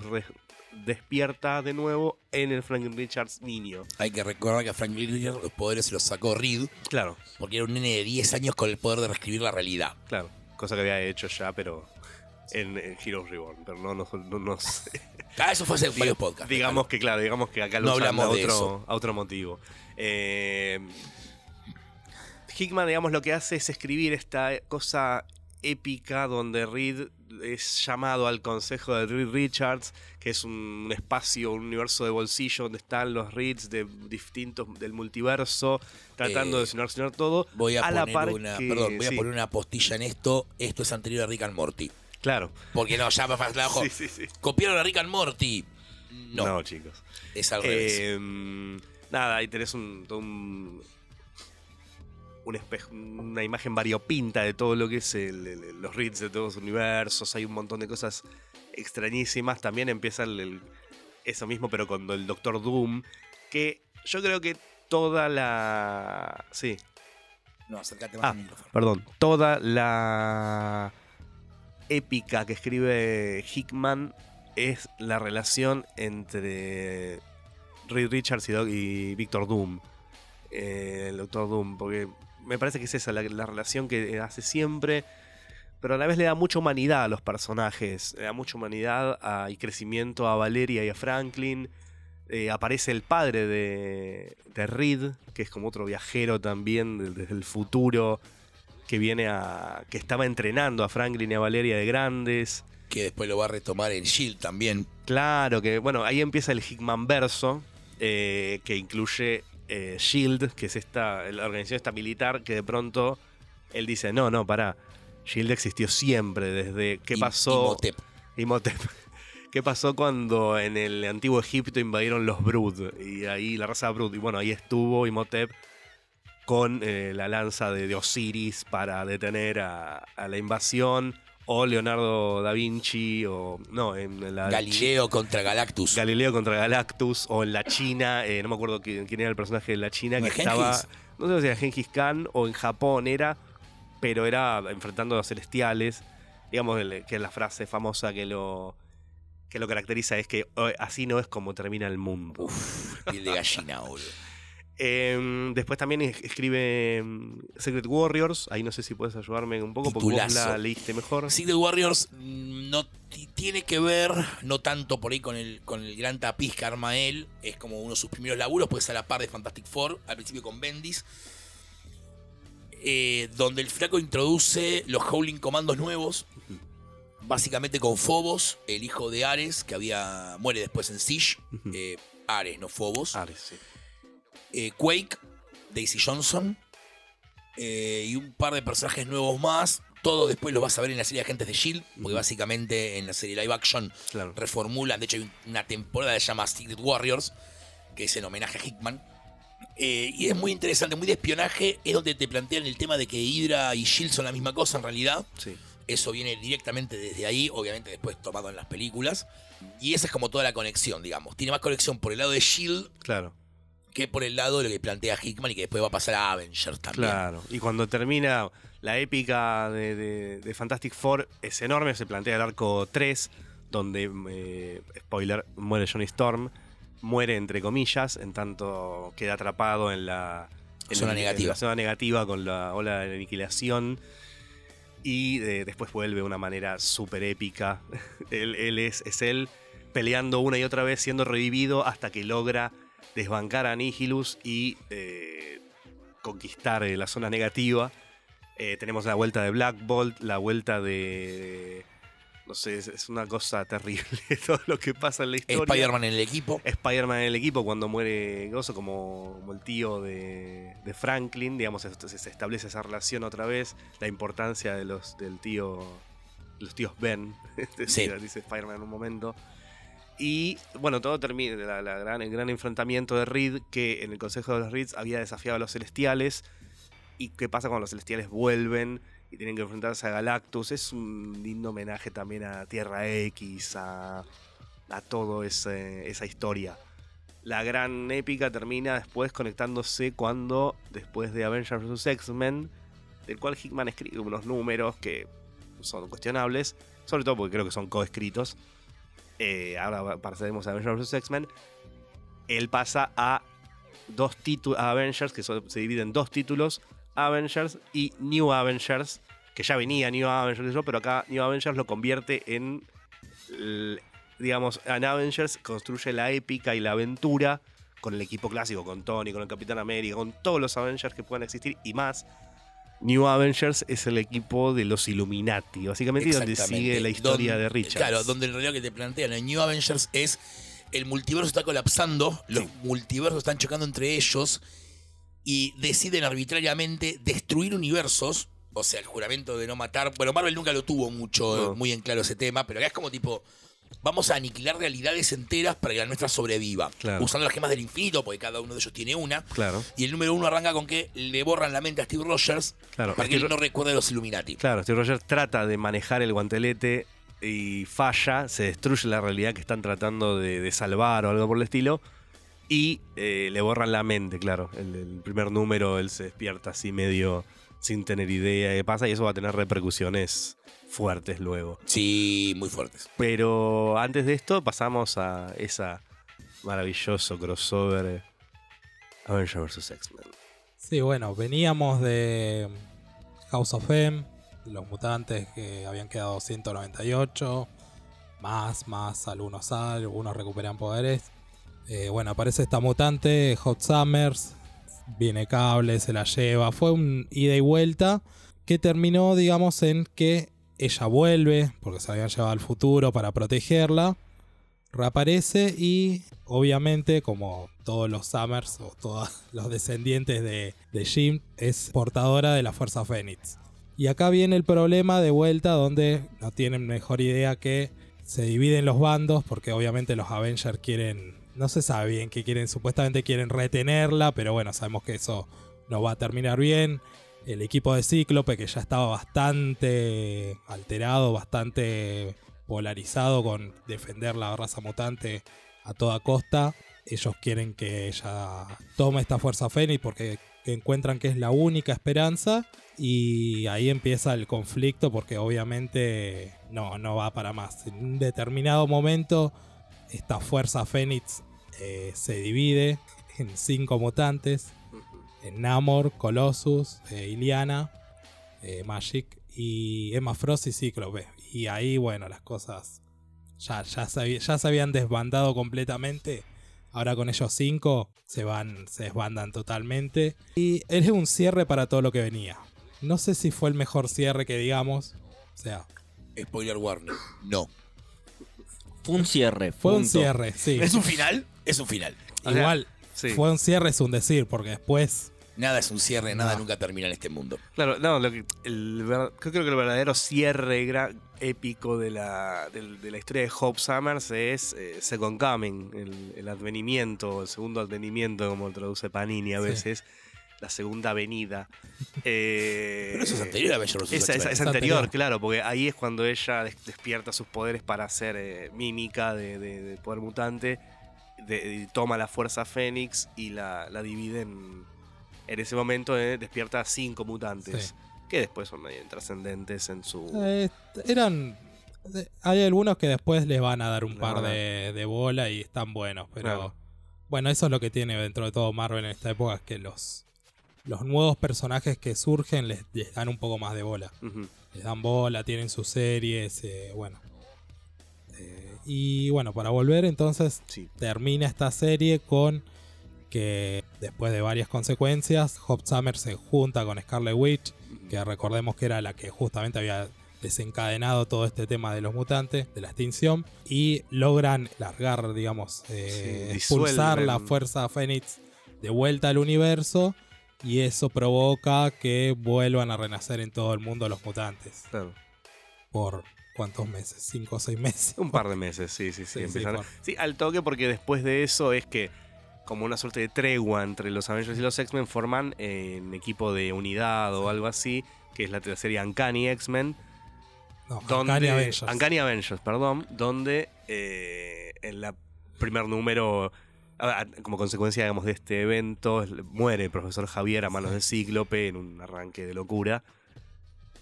despierta de nuevo en el Franklin Richards niño. Hay que recordar que a Frank Miller los poderes se los sacó Reed, Claro, porque era un nene de 10 años con el poder de reescribir la realidad. claro, cosa que había hecho ya, pero en, en Heroes Reborn, pero no, no, no nos- Ah, eso fue hace varios podcasts. digamos que claro, digamos que acá lo No hablamos a de otro, eso. a otro motivo. Eh, Hickman, digamos, lo que hace es escribir esta cosa épica donde Reed es llamado al consejo de Reed Richards, que es un espacio, un universo de bolsillo donde están los Reeds de distintos del multiverso, tratando Eh, de solucionar todo. Voy a, poner par una, que- perdón, voy a poner una postilla en esto. Esto es anterior a Rick and Morty. Claro. Porque no, ya me la ojo. Sí, sí, sí. Copiaron a Rick and Morty. No, No, chicos. es al revés. Eh, nada, ahí tenés un, todo un, un espejo, una imagen variopinta de todo lo que es el- el- los reads de todos los universos. Hay un montón de cosas extrañísimas. También empieza el- el- eso mismo, pero con el Doctor Doom. Que yo creo que toda la. Sí, No, acércate Ah. al micrófono. perdón. Toda la épica que escribe Hickman es la relación entre Reed Richards y, Victor Doom. Eh, el Doctor Doom, porque me parece que es esa la, la relación que hace siempre, pero a la vez le da mucha humanidad a los personajes, le da mucha humanidad y crecimiento a Valeria y a Franklin. Eh, aparece el padre de, de Reed, que es como otro viajero también de- desde el futuro, que viene a. que estaba entrenando a Franklin y a Valeria de grandes. Que después lo va a retomar en Shield también. Claro, que bueno, ahí empieza el Hickman verso, eh, que incluye eh, Shield, que es esta, la organización esta militar, que de pronto él dice, no, no, pará, Shield existió siempre, desde qué pasó... Imhotep. Imhotep. *laughs* ¿Qué pasó cuando en el antiguo Egipto invadieron los Brood? Y ahí la raza Brood, y bueno, ahí estuvo Imhotep con eh, la lanza de, de Osiris para detener a, a la invasión, o Leonardo da Vinci, o no, en la Galileo contra Galactus. Galileo contra Galactus, o en la China, eh, no me acuerdo quién, quién era el personaje de la China, ¿No que es estaba, Gengis? no sé si era Genghis Khan o en Japón era, pero era enfrentando a los celestiales, digamos que la frase famosa que lo, que lo caracteriza es que "Oh, así no es como termina el mundo. Uf, piel de gallina, boludo. Eh, después también es- escribe mm, Secret Warriors, ahí no sé si puedes ayudarme un poco, porque vos la leíste mejor. Secret Warriors mm, no ti- tiene que ver, no tanto por ahí con el, con el gran tapiz que arma él, es como uno de sus primeros laburos, puede ser a la par de Fantastic Four, al principio con Bendis, eh, donde el flaco introduce los Howling Comandos nuevos, básicamente con Phobos, el hijo de Ares, que había muere después en Siege, eh, Ares, no Phobos, Ares, sí. Eh, Quake, Daisy Johnson eh, y un par de personajes nuevos más. Todo después lo vas a ver en la serie Agentes de Shield, porque básicamente en la serie live action Claro. reformulan. De hecho, hay una temporada que se llama Secret Warriors, que es en homenaje a Hickman. Eh, y es muy interesante, muy de espionaje. Es donde te plantean el tema de que Hydra y Shield son la misma cosa en realidad. Sí. Eso viene directamente desde ahí, obviamente después tomado en las películas. Y esa es como toda la conexión, digamos. Tiene más conexión por el lado de Shield Claro. Que por el lado de lo que plantea Hickman y que después va a pasar a Avengers también. Claro, y cuando termina la épica de, de- de Fantastic Four es enorme, se plantea el arco 3, donde, eh, spoiler, muere Johnny Storm, muere entre comillas, en tanto queda atrapado en la en Zona el- en negativa. la zona negativa con la ola de aniquilación. Y eh, después vuelve de una manera súper épica. *laughs* él, él es, es él peleando una y otra vez, siendo revivido hasta que logra desbancar a Nihilus y eh, conquistar eh, la zona negativa. Eh, tenemos la vuelta de Black Bolt, la vuelta de. No sé, es, es una cosa terrible *laughs* todo lo que pasa en la historia. Spider-Man en el equipo. Spider-Man en el equipo cuando muere Gozo como, como el tío de, de Franklin, digamos, se, se establece esa relación otra vez, la importancia de los del tío, los tíos Ben, *laughs* Sí. *laughs* dice Spider-Man en un momento. Y bueno, todo termina, el gran enfrentamiento de Reed, que en el Consejo de los Reeds había desafiado a los Celestiales. ¿Y qué pasa cuando los Celestiales vuelven y tienen que enfrentarse a Galactus? Es un lindo homenaje también a Tierra X, a, a ese- esa historia. La gran épica termina después conectándose cuando, después de Avengers vs. X-Men, del cual Hickman escribe unos números que son cuestionables, sobre todo porque creo que son coescritos. Eh, ahora pasaremos a Avengers vs. X-Men. Él pasa a dos títulos, Avengers, que se divide en dos títulos, Avengers y New Avengers, que ya venía New Avengers, pero acá New Avengers lo convierte en digamos, en Avengers construye la épica y la aventura con el equipo clásico, con Tony, con el Capitán América, con todos los Avengers que puedan existir y más. New Avengers es el equipo de los Illuminati, básicamente y donde sigue la historia de Richards. Claro, donde en realidad que te plantean en New Avengers es el multiverso está colapsando, los multiversos están chocando entre ellos y deciden arbitrariamente destruir universos. O sea, el juramento de no matar. Bueno, Marvel nunca lo tuvo mucho, No. muy en claro ese tema, pero acá es como tipo. Vamos a aniquilar realidades enteras para que la nuestra sobreviva. Claro. Usando las gemas del infinito, porque cada uno de ellos tiene una. Claro, Y el número uno arranca con que le borran la mente a Steve Rogers claro. para que él Steve- no recuerde a los Illuminati. Claro, Steve Rogers trata de manejar el guantelete y falla, se destruye la realidad que están tratando de, de salvar o algo por el estilo. Y eh, le borran la mente, claro. El, el primer número él se despierta así medio sin tener idea de qué pasa y eso va a tener repercusiones fuertes luego. Sí, muy fuertes. Pero antes de esto pasamos a esa maravilloso crossover Avengers vs. X-Men. Sí, bueno, veníamos de House of M, los mutantes que habían quedado 198, más, más, algunos salen, algunos recuperan poderes. Eh, bueno, aparece esta mutante, Hot Summers, viene cable, se la lleva, fue un ida y vuelta que terminó, digamos, en que ella vuelve, porque se habían llevado al futuro para protegerla, reaparece y obviamente como todos los Summers o todos *laughs* los descendientes de, de Jim es portadora de la Fuerza Fénix. Y acá viene el problema de vuelta donde no tienen mejor idea que se dividen los bandos porque obviamente los Avengers quieren, no se sabe bien qué quieren, supuestamente quieren retenerla, pero bueno, sabemos que eso no va a terminar bien. El equipo de Cíclope que ya estaba bastante alterado, bastante polarizado con defender la raza mutante a toda costa. Ellos quieren que ella tome esta fuerza Fénix porque encuentran que es la única esperanza. Y ahí empieza el conflicto porque obviamente no, no va para más. En un determinado momento esta fuerza Fénix eh, se divide en cinco mutantes. En Namor, Colossus, eh, Iliana, eh, Magic y Emma Frost y Cíclope. Y ahí, bueno, las cosas ya, ya, se, ya se habían desbandado completamente. Ahora con ellos cinco se van, se desbandan totalmente. Y es un cierre para todo lo que venía. No sé si fue el mejor cierre que digamos. O sea, Spoiler warning. No. Fue un cierre. fue un punto. cierre, sí. ¿Es un final? Es un final. O sea, Igual, sí. fue un cierre es un decir, porque después Nada es un cierre, nada No. nunca termina en este mundo. Claro, no, lo que, el, ver- creo que el verdadero cierre épico de la, del- de la historia de Hope Summers es eh, Second Coming, el, el advenimiento, el segundo advenimiento, como lo traduce Panini a Sí. La segunda venida. Eh, *laughs* Pero eso es anterior a vs. Es Es anterior, claro, porque ahí es cuando ella des- despierta sus poderes para hacer eh, mímica de, de- de poder mutante. de- toma la fuerza Fénix y la, la divide en. En ese momento eh, despierta a cinco mutantes. Sí. Que después son medio trascendentes en su. Eh, eran. Hay algunos que después les van a dar un par de, de bola y están buenos, pero. Bueno, eso es lo que tiene dentro de todo Marvel en esta época, es que los, los nuevos personajes que surgen les, les dan un poco más de bola. Les dan bola, tienen sus series, eh, bueno. Eh, y bueno, para volver entonces Sí. termina esta serie con que después de varias consecuencias, Hope Summer se junta con Scarlet Witch, que recordemos que era la que justamente había desencadenado todo este tema de los mutantes, de la extinción, y logran largar, digamos, eh, Sí, expulsar la fuerza Fénix de vuelta al universo, y eso provoca que vuelvan a renacer en todo el mundo los mutantes. Claro. Por cuántos meses, cinco o seis meses. Un par de meses, sí, sí, sí. Sí, sí, empiezan- por- sí, al toque, porque después de eso es que, como una suerte de tregua entre los Avengers y los X-Men, forman eh, un equipo de unidad o algo así, que es la serie Uncanny X-Men. No, donde, Uncanny Avengers. Uncanny Avengers, perdón, donde eh, en la primer número, como consecuencia digamos, de este evento, muere el profesor Javier a manos de Cíclope en un arranque de locura.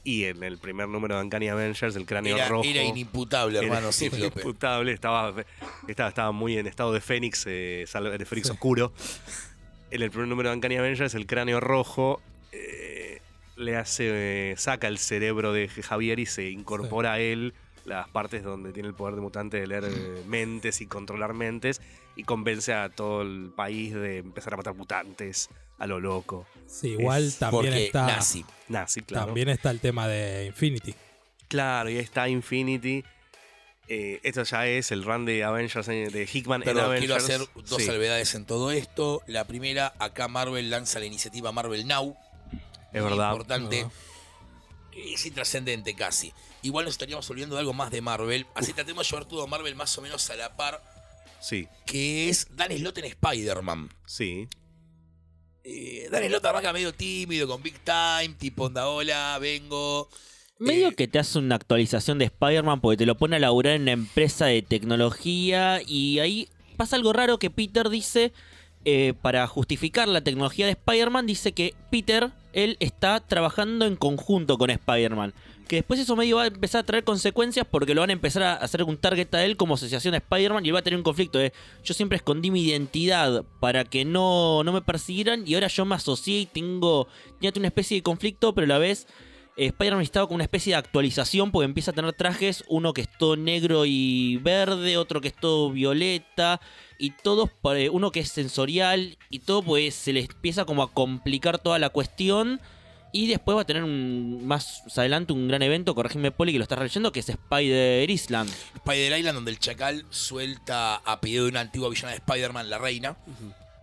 Y en el primer número de Uncanny Avengers, el cráneo Era, rojo. era inimputable, hermano Era *laughs* Cíclope. imputable, estaba, estaba, estaba muy en estado de Fénix, eh, de Fénix oscuro. En el primer número de Uncanny Avengers, el cráneo rojo eh, le hace, eh, saca el cerebro de Javier y se incorpora a él las partes donde tiene el poder de mutante de leer eh, mentes y controlar mentes y convence a todo el país de empezar a matar mutantes a lo loco. Sí, igual Es también está. nazi. Nazi, claro. También está el tema de Infinity. Claro, y ahí está Infinity. Eh, esto ya es el run de Avengers eh, de Hickman en Perdón, Avengers. quiero hacer dos Sí. salvedades en todo esto. La primera, acá Marvel lanza la iniciativa Marvel Now. Es muy verdad. Importante. Ajá. Es intrascendente casi. Igual nos estaríamos olvidando de algo más de Marvel. Así tratemos de llevar todo Marvel más o menos a la par. Sí, Que es Dan Slott en Spider-Man. sí. Eh, Dan Slott arranca medio tímido, con Big Time, tipo onda, hola, vengo. Medio Eh, que te hace una actualización de Spider-Man porque te lo pone a laburar en una empresa de tecnología y ahí pasa algo raro que Peter dice, eh, para justificar la tecnología de Spider-Man, dice que Peter, él está trabajando en conjunto con Spider-Man. Que después eso medio va a empezar a traer consecuencias porque lo van a empezar a hacer un target a él como asociación de Spider-Man y él va a tener un conflicto de yo siempre escondí mi identidad para que no, no me persiguieran y ahora yo me asocié y tengo, tenía una especie de conflicto, pero a la vez eh, Spider-Man estaba con una especie de actualización porque empieza a tener trajes, uno que es todo negro y verde, otro que es todo violeta, y todos, uno que es sensorial, y todo pues se le empieza como a complicar toda la cuestión. Y después va a tener un, más adelante un gran evento, corregime Poli que lo estás leyendo, que es Spider Island. Spider Island, donde el chacal suelta a pedido de una antigua villana de Spider-Man, la reina,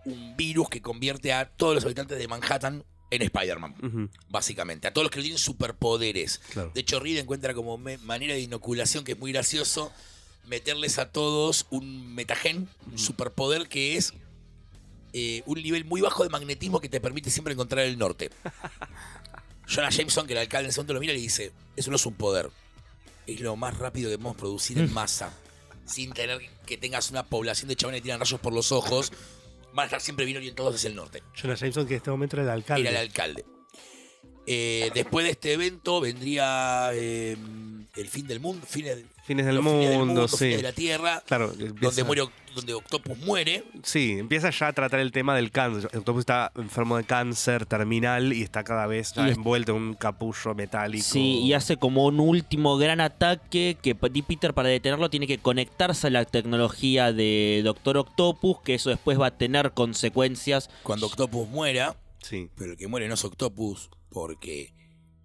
un virus que convierte a todos los habitantes de Manhattan en Spider-Man. Básicamente, a todos los que tienen superpoderes. Claro. De hecho, Reed encuentra como manera de inoculación que es muy gracioso meterles a todos un metagen, un superpoder que es eh, un nivel muy bajo de magnetismo que te permite siempre encontrar el norte. *laughs* Jonah Jameson, que el alcalde en ese momento lo mira y le dice, eso no es un poder, es lo más rápido que podemos producir en masa, sin tener que tengas una población de chabones que tiran rayos por los ojos, van a estar siempre bien orientados hacia el norte Jonah Jameson, que en este momento era el alcalde. era el alcalde. Eh, después de este evento vendría eh, el fin del mundo, fines, Fines del los mundo, fines del mundo, sí. fines de la Tierra, Claro, empieza- donde muere, donde Octopus muere. Sí, empieza ya a tratar el tema del cáncer. Octopus está enfermo de cáncer terminal y está cada vez es- envuelto en un capullo metálico. Sí, y hace como un último gran ataque que Peter para detenerlo tiene que conectarse a la tecnología de Doctor Octopus, que eso después va a tener consecuencias Cuando Octopus muera, Sí. pero el que muere no es Octopus porque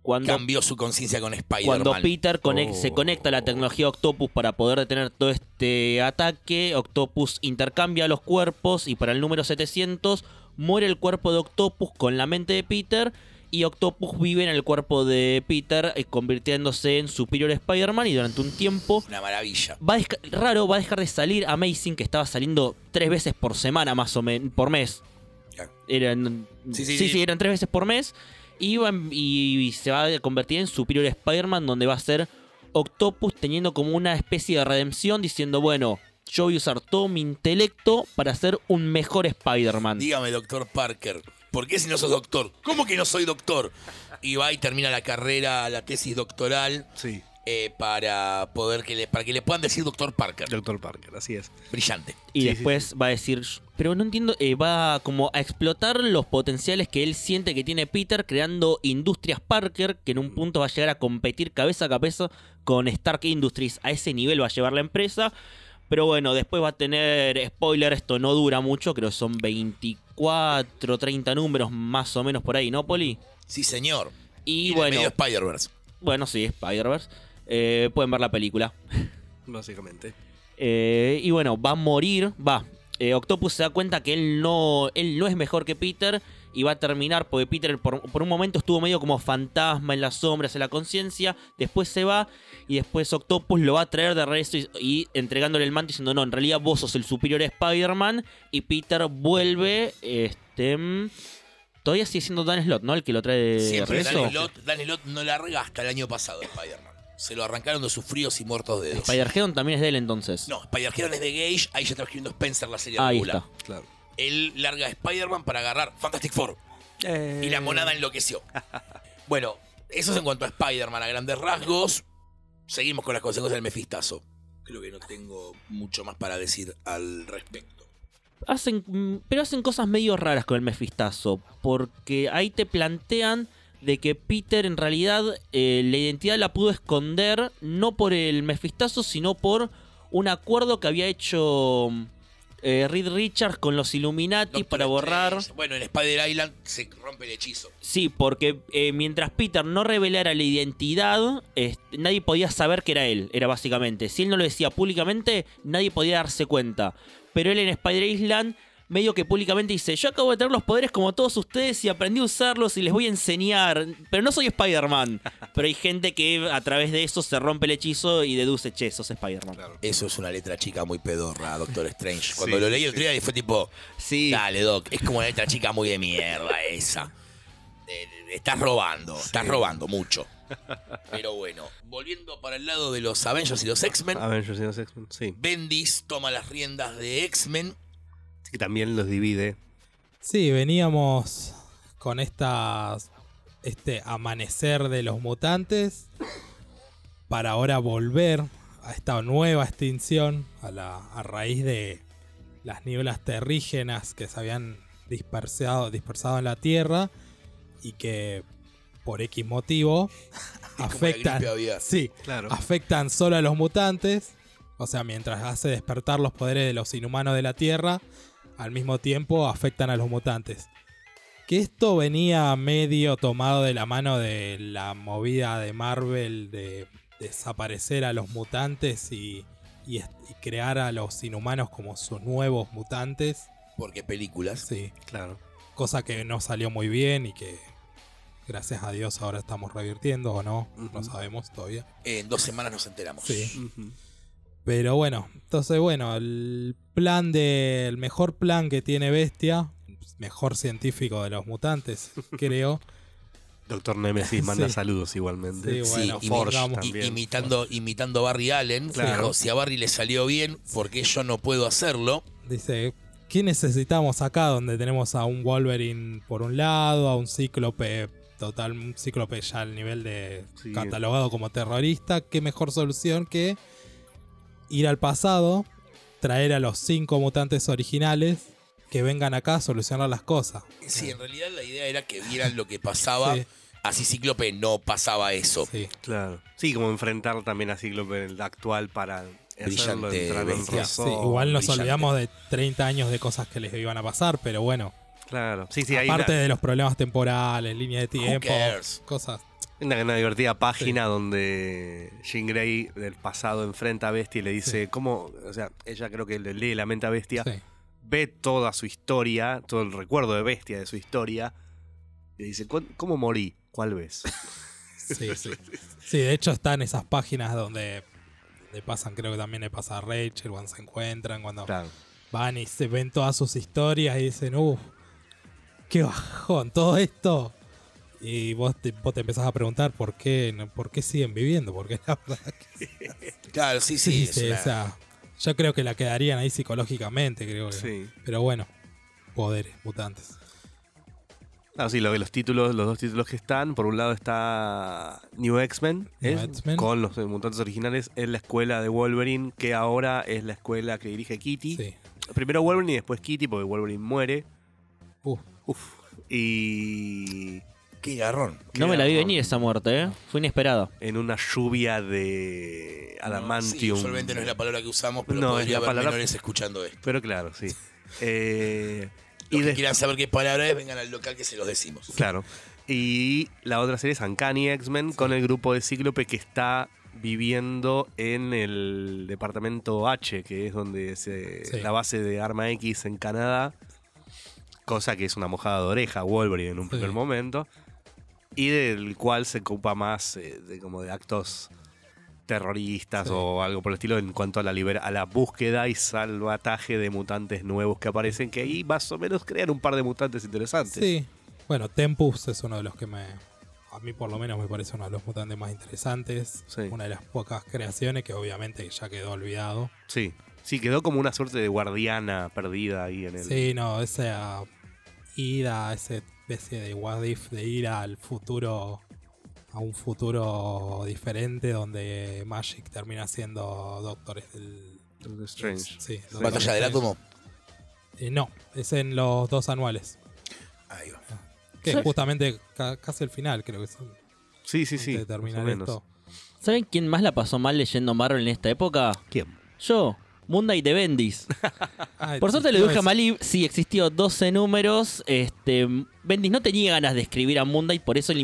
cuando cambió su conciencia con Spider-Man. Cuando Peter se Oh. conecta a la tecnología Octopus para poder detener todo este ataque, Octopus intercambia los cuerpos y para el número 700 muere el cuerpo de Octopus con la mente de Peter y Octopus vive en el cuerpo de Peter eh, convirtiéndose en Superior Spider-Man y durante un tiempo Una maravilla. va a desca- raro va a dejar de salir Amazing que estaba saliendo tres veces por semana más o menos por mes eran Sí, sí sí, sí, sí. eran tres veces por mes y, va en- y, y se va a convertir en Superior Spider-Man donde va a ser Octopus teniendo como una especie de redención diciendo bueno yo voy a usar todo mi intelecto para ser un mejor Spider-Man. Dígame, doctor Parker, ¿por qué si no sos doctor? ¿Cómo que no soy doctor? Y va y termina la carrera, la tesis doctoral, Sí, eh, para poder que le, para que le puedan decir doctor Parker. Doctor Parker, así es. Brillante. Y Sí, después va a decir, pero no entiendo, eh, va como a explotar los potenciales que él siente que tiene Peter creando Industrias Parker, que en un punto va a llegar a competir cabeza a cabeza con Stark Industries. A ese nivel va a llevar la empresa. Pero bueno, después va a tener, spoiler, esto no dura mucho, creo que son 24, 30 números más o menos por ahí, ¿no, Poli? Sí, señor. Y, el bueno, medio Spider-Verse. bueno, sí, Spider-Verse. Eh, pueden ver la película. Básicamente. Eh, y bueno, va a morir. Va. eh, Octopus se da cuenta que él no, él no es mejor que Peter. Y va a terminar porque Peter por, por un momento estuvo medio como fantasma en las sombras, en la conciencia. Después se va. Y después Octopus lo va a traer de regreso y, y entregándole el manto diciendo: No, en realidad vos sos el superior Spider-Man. Y Peter vuelve. Este. mm, Todavía sigue siendo Dan Slott, ¿no? El que lo trae de Siempre regreso. Dan Slott no larga hasta el año pasado Spider-Man. Se lo arrancaron de sus fríos y muertos dedos. Spider-Geddon también es de él entonces. No, Spider-Man es de Gage, ahí ya está escribiendo Spencer la serie Ahí regular. está. Claro. Él larga a Spider-Man para agarrar Fantastic Four. Y la monada enloqueció. *laughs* bueno, eso es en cuanto a Spider-Man a grandes rasgos. Seguimos con las consecuencias del mefistazo. Creo que no tengo mucho más para decir al respecto. hacen, mm, pero hacen cosas medio raras con el Mefistazo, porque ahí te plantean de que Peter en realidad eh, la identidad la pudo esconder no por el Mefistazo, sino por un acuerdo que había hecho eh, Reed Richards con los Illuminati Doctor para borrar... Strange. Bueno, en Spider Island se rompe el hechizo. Sí, porque eh, mientras Peter no revelara la identidad, eh, nadie podía saber que era él, era básicamente. Si él no lo decía públicamente, nadie podía darse cuenta. Pero él en Spider Island, medio que públicamente dice, yo acabo de tener los poderes como todos ustedes y aprendí a usarlos y les voy a enseñar. Pero no soy Spider-Man. *laughs* Pero hay gente que a través de eso se rompe el hechizo y deduce, che, sos Spider-Man. Eso es una letra chica muy pedorra, Doctor Strange. *laughs* Cuando Sí, lo leí el otro día fue tipo, Sí. dale, Doc, es como una letra chica muy de mierda esa. Eh, estás robando, estás robando mucho. Pero bueno, volviendo para el lado de los Avengers y los X-Men, Avengers y los X-Men, sí. Bendis toma las riendas de X-Men. Que también los divide. Sí, veníamos con estas este amanecer de los mutantes para ahora volver a esta nueva extinción a, la, a raíz de las nieblas terrígenas que se habían dispersado, dispersado en la Tierra y que por X motivo *laughs* afectan, sí, Claro. afectan solo a los mutantes. O sea, mientras hace despertar los poderes de los inhumanos de la Tierra, al mismo tiempo afectan a los mutantes. Que esto venía medio tomado de la mano de la movida de Marvel de desaparecer a los mutantes y, y est- y crear a los inhumanos como sus nuevos mutantes. Porque películas. Sí, Claro. cosa que no salió muy bien y que gracias a Dios ahora estamos revirtiendo o no, no sabemos todavía. En dos semanas nos enteramos. Sí. Pero bueno, entonces bueno, el plan de. El mejor plan que tiene Bestia, mejor científico de los mutantes, *laughs* creo. Doctor Nemesis manda *laughs* Sí. saludos igualmente. Sí, Sí, bueno, Forge también. imitando, imitando a Barry Allen. Claro. Dijo, si a Barry le salió bien, ¿por qué yo no puedo hacerlo? Dice: ¿Qué necesitamos acá? Donde tenemos a un Wolverine por un lado, a un Cíclope total, un Cíclope ya al nivel de Sí. catalogado como terrorista. ¿Qué mejor solución que ir al pasado, traer a los cinco mutantes originales que vengan acá a solucionar las cosas? Sí, en realidad la idea era que vieran lo que pasaba. Sí, Así Cíclope no pasaba eso. sí. Claro. Sí, como enfrentar también a Cíclope el actual para hacerlo Brillante entrar en razón. Sí, igual nos brillante. olvidamos de 30 años de cosas que les iban a pasar, pero bueno, Claro. Sí, sí, hay aparte una, de los problemas temporales, línea de tiempo, cosas. Una, una divertida página donde Jean Grey del pasado enfrenta a Bestia y le dice cómo, o sea, ella creo que le lee la mente a Bestia, Sí. ve toda su historia, todo el recuerdo de Bestia de su historia y dice, "¿Cu- ¿cómo morí? ¿Cuál ves? *laughs* Sí, sí. Sí, de hecho están esas páginas donde le pasan, creo que también le pasa a Rachel cuando se encuentran, cuando Claro. van y se ven todas sus historias y dicen, uff, qué bajón, todo esto. Y vos te, vos te empezás a preguntar por qué, por qué siguen viviendo, porque la verdad que *laughs* Claro, sí, sí. sí, es sí, una- o sea, Yo creo que la quedarían ahí psicológicamente, creo que. Sí. Pero bueno, poderes, mutantes. Ah, sí, lo de los títulos, los dos títulos que están, por un lado está New X-Men, New ¿es? X-Men. con los eh, mutantes originales, es la escuela de Wolverine, que ahora es la escuela que dirige Kitty. Sí. Primero Wolverine y después Kitty, porque Wolverine muere. Uh, Uf. Y Qué garrón. No me la vi venir esa muerte, ¿eh? Fue inesperada. en una lluvia de Sí, adamantium. usualmente no es la palabra que usamos, pero No, es la haber palabra- menores escuchando esto. Pero claro, sí. *laughs* Eh, Los y que de- quieran saber qué palabra es, vengan al local que se los decimos. Claro. Y la otra serie es Uncanny X-Men con el grupo de Cíclope que está viviendo en el departamento H, que es donde se Sí. la base de Arma X en Canadá. Cosa que es una mojada de oreja Wolverine en un Sí. primer momento. Y del cual se ocupa más eh, de como de actos terroristas Sí. o algo por el estilo en cuanto a la libera- a la búsqueda y salvataje de mutantes nuevos que aparecen que ahí más o menos crean un par de mutantes interesantes. sí. Bueno, Tempus es uno de los que me. A mí, por lo menos, me parece uno de los mutantes más interesantes. Sí. Una de las pocas creaciones que, obviamente, ya quedó olvidado. Sí, sí, quedó como una suerte de guardiana perdida ahí en el. Sí, no, esa ida, esa especie de what if de ir al futuro, a un futuro diferente donde Magic termina siendo doctores del... Doctor Strange. Sí, Doctor Batalla del átomo. Eh, no, es en los dos anuales. Ahí va. Que es justamente ca- casi el final, creo que son. Sí, sí, sí. terminar esto. ¿Saben quién más la pasó mal leyendo Marvel en esta época? ¿Quién? Yo. Moonlight de Bendis. *laughs* Por suerte le existió dije a ese. Malib, sí, existió 12 números. Este, Bendis no tenía ganas de escribir a Moonlight, por eso le,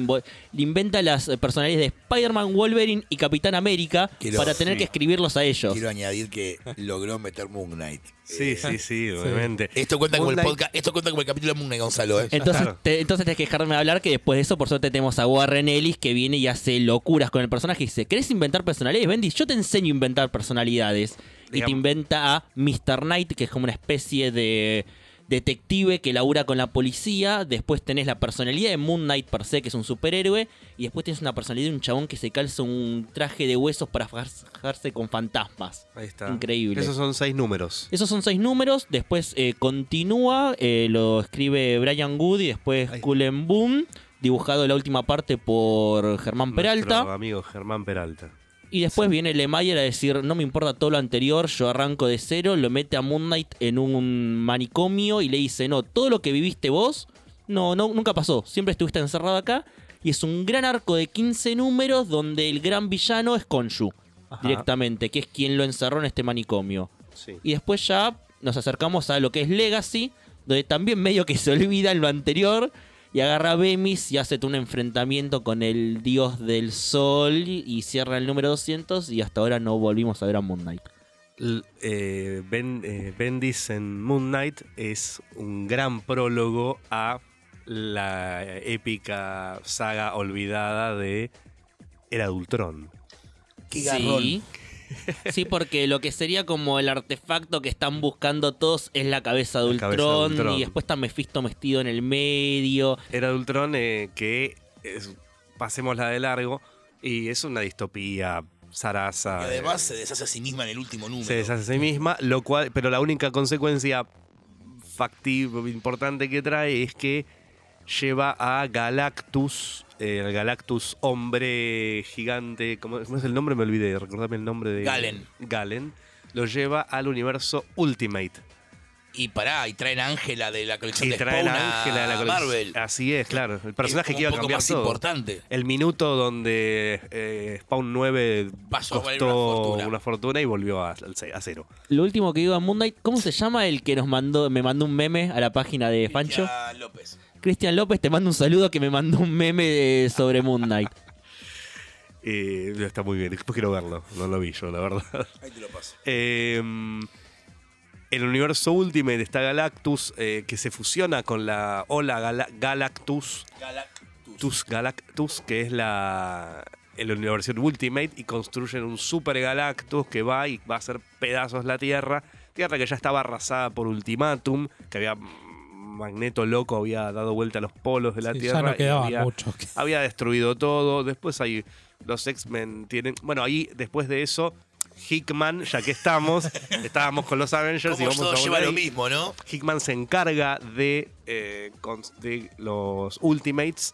inventa las eh, personalidades de Spider-Man, Wolverine y Capitán América Quiero- para tener sí. que escribirlos a ellos. Quiero añadir que logró meter Moon Knight. Sí, Eh, sí, sí, obviamente. Esto cuenta como el Moonlight- podcast, esto cuenta como el capítulo de Moon Knight, Gonzalo, ¿eh? Entonces, Claro. te, entonces tenés que dejarme hablar que después de eso, por suerte, tenemos a Warren Ellis que viene y hace locuras con el personaje y dice, ¿querés inventar personalidades? Bendis, yo te enseño a inventar personalidades. Y te inventa a Mr. Knight, que es como una especie de detective que labura con la policía. Después tenés la personalidad de Moon Knight per se, que es un superhéroe. Y después tienes una personalidad de un chabón que se calza un traje de huesos para fajarse con fantasmas. Ahí está. Increíble. Esos son seis números. Esos son seis números. Después eh, continúa, eh, lo escribe Brian Wood y después. Cullen Boom, dibujado la última parte por Germán Peralta. Amigo Germán Peralta. Y después viene Lemaier a decir, no me importa todo lo anterior, yo arranco de cero, lo mete a Moon Knight en un manicomio y le dice, no, todo lo que viviste vos, no, no, nunca pasó, siempre estuviste encerrado acá. Y es un gran arco de 15 números donde el gran villano es Konshu, Ajá. directamente, que es quien lo encerró en este manicomio. Sí. Y después ya nos acercamos a lo que es Legacy, donde también medio que se *laughs* olvida en lo anterior y agarra a Bemis y hace un enfrentamiento con el dios del sol y cierra el número 200 y hasta ahora no volvimos a ver a Moon Knight. L- eh, Ben- eh, Bendis en Moon Knight es un gran prólogo a la épica saga olvidada de Era de Ultron. Qué garrón. Sí. *laughs* Sí, porque lo que sería como el artefacto que están buscando todos es la cabeza de La cabeza de Ultron, y después está Mephisto vestido en el medio. Era de Ultron eh, que es, pasémosla de largo y es una distopía zaraza. Y además se deshace a sí misma en el último número. se deshace a sí misma, lo cual, pero la única consecuencia factible importante que trae es que lleva a Galactus, eh, el Galactus hombre gigante, ¿cómo, cómo es el nombre? Me olvidé, recordame el nombre de Galen. Galen. Lo lleva al universo Ultimate. Y pará, y traen a Ángela de la colección Y de traen Spawn a Ángela de la colección. Marvel. Así es, claro. El personaje Es que iba a cambiar más todo. importante. El minuto donde eh, Spawn 9 Pasó a valer costó una una fortuna. fortuna. y volvió a, a cero. Lo último que digo a Moon Knight, ¿cómo se llama el que nos mandó, me mandó un meme a la página de? Cristian López. Cristian López, te mando un saludo que me mandó un meme de- sobre Moon Knight. *laughs* Eh, está muy bien, después quiero verlo. No lo vi yo, la verdad. Ahí te lo paso. *laughs* Eh, el universo Ultimate está Galactus, eh, que se fusiona con la Ola Gala- Galactus, Galactus. Tus Galactus, que es la, la versión Ultimate, y construyen un Super Galactus que va y va a hacer pedazos la Tierra. Tierra que ya estaba arrasada por Ultimatum, que había Magneto loco, había dado vuelta a los polos de la Sí, Tierra. ya no y quedaban había- muchos. había destruido todo. Después hay los X-Men tienen. Bueno, ahí después de eso Hickman, ya que estamos, *laughs* estábamos con los Avengers y vamos todo a lleva lo mismo, ¿no? Hickman se encarga de, eh, con- de los Ultimates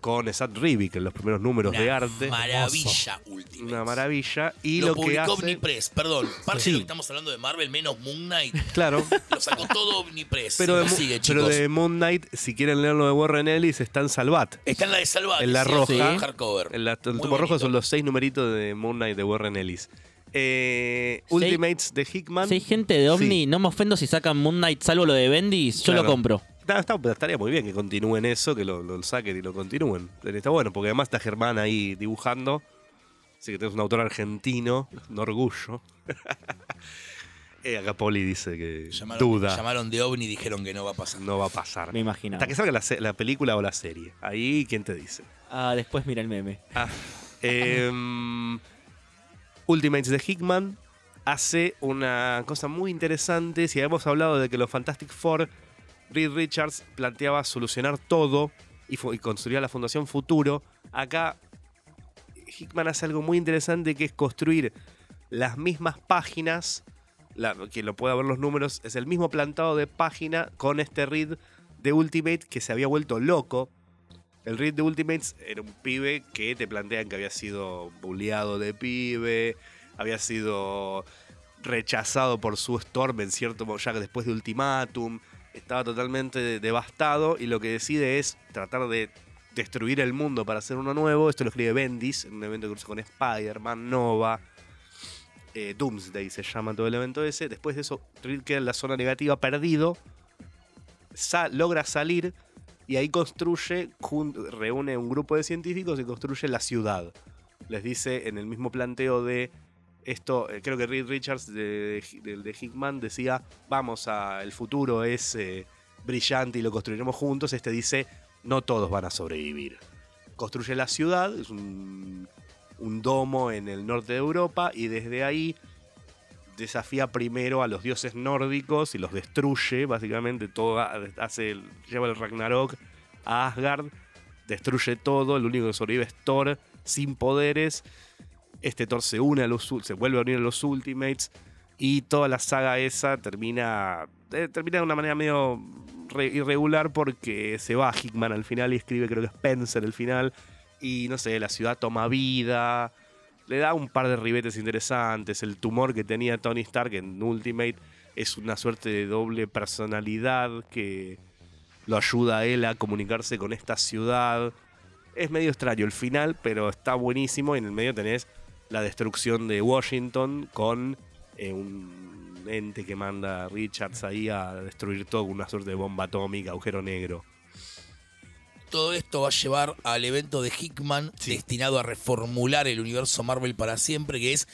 con Sad Rivik en los primeros números de Una arte. Maravilla Ultimate. Una maravilla. Y lo, lo, que publicó hace. Omnipress, perdón. Parte Sí. de lo que estamos hablando de Marvel, menos Moon Knight, Claro. *laughs* lo sacó todo Omnipress. Pero, de, Me Mo- sigue, pero chicos. de Moon Knight, si quieren leerlo de Warren Ellis, está en Salvat. Está en la de Salvat. En la sí, roja. sí, hardcover. En la- el tomo rojo son los seis numeritos de Moon Knight de Warren Ellis. Eh. Ultimates de Hickman. Si hay gente de Omni, Sí. no me ofendo si sacan Moon Knight, salvo lo de Bendis, yo Claro. lo compro. Está- está- estaría muy bien que continúen eso, que lo, lo saquen y lo continúen. Está bueno, porque además está Germán ahí dibujando. Así que tenés un autor argentino, un orgullo. *laughs* Eh, acá Poli dice que Llamaron, duda, llamaron de OVNI y dijeron que no va a pasar. no va a pasar. Me imaginaba. Hasta que salga la película o la serie. Ahí, ¿quién te dice? Ah, después mira el meme. Ah, em, *laughs* Ultimates de Hickman hace una cosa muy interesante. Si habíamos hablado de que los Fantastic Four, Reed Richards planteaba solucionar todo y, y construía la Fundación Futuro, acá Hickman hace algo muy interesante que es construir las mismas páginas. La, quien lo pueda ver los números, es el mismo plantado de página con este Reed de Ultimate que se había vuelto loco el Reed de Ultimates era un pibe que te plantean que había sido bulleado de pibe, había sido rechazado por su Storm en cierto modo, ya que después de Ultimatum, estaba totalmente devastado y lo que decide es tratar de destruir el mundo para hacer uno nuevo. Esto lo escribe Bendis en un evento que cruza con Spider-Man, Nova, eh, Doomsday se llama todo el evento ese. Después de eso, Reed queda en la zona negativa perdido, logra salir y ahí construye, reúne un grupo de científicos y construye la ciudad. Les dice en el mismo planteo de esto, eh, creo que Reed Richards de, de, Hickman decía, vamos a, el futuro es eh, brillante y lo construiremos juntos. Este dice, no todos van a sobrevivir. Construye la ciudad, es un, un domo en el norte de Europa y desde ahí desafía primero a los dioses nórdicos y los destruye, básicamente todo hace lleva el Ragnarok a Asgard, destruye todo, el único que sobrevive es Thor sin poderes. Este Thor se une a los se vuelve a unir a los Ultimates y toda la saga esa termina eh, termina de una manera medio re- irregular porque se va Hickman al final y escribe creo que Spencer el final y no sé, la ciudad toma vida, le da un par de ribetes interesantes. El tumor que tenía Tony Stark en Ultimate es una suerte de doble personalidad que lo ayuda a él a comunicarse con esta ciudad. Es medio extraño el final, pero está buenísimo. Y en el medio tenés la destrucción de Washington con eh, un ente que manda a Richards ahí a destruir todo con una suerte de bomba atómica, agujero negro. Todo esto va a llevar al evento de Hickman Sí. destinado a reformular el universo Marvel para siempre, que es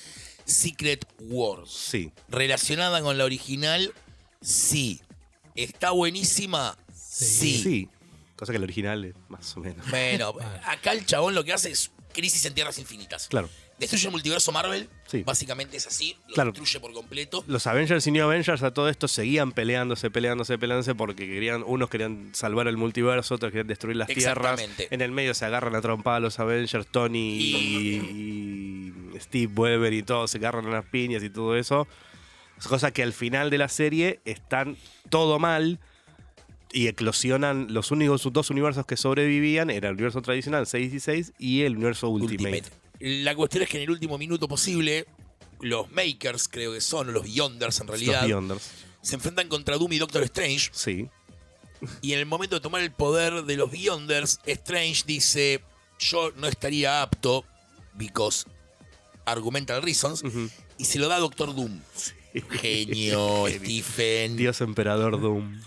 Secret Wars. Sí, Relacionada con la original, sí. ¿Está buenísima? Sí. sí. Cosa que el original es más o menos. Bueno, *laughs* acá el chabón lo que hace es crisis en tierras infinitas. Claro. Destruye el multiverso Marvel, Sí. básicamente es así, lo Claro. destruye por completo. los Avengers y New Avengers a todo esto seguían peleándose, peleándose, peleándose porque querían, unos querían salvar el multiverso, otros querían destruir las tierras. Exactamente. En el medio se agarran a trompada los Avengers, Tony y, y Steve Weber y todos se agarran a las piñas y todo eso. Cosa que al final de la serie están todo mal y eclosionan los únicos dos universos que sobrevivían, era el universo tradicional 616 y el universo Ultimate. Ultimate. La cuestión es que en el último minuto posible, los Makers, creo que son, o los Beyonders en realidad, Los Beyonders. se enfrentan contra Doom y Doctor Strange. Sí. Y en el momento de tomar el poder de los Beyonders, Strange dice: Yo no estaría apto, because argumental reasons, Ujú. y se lo da a Doctor Doom. Genio, *laughs* Stephen. Dios Emperador Doom.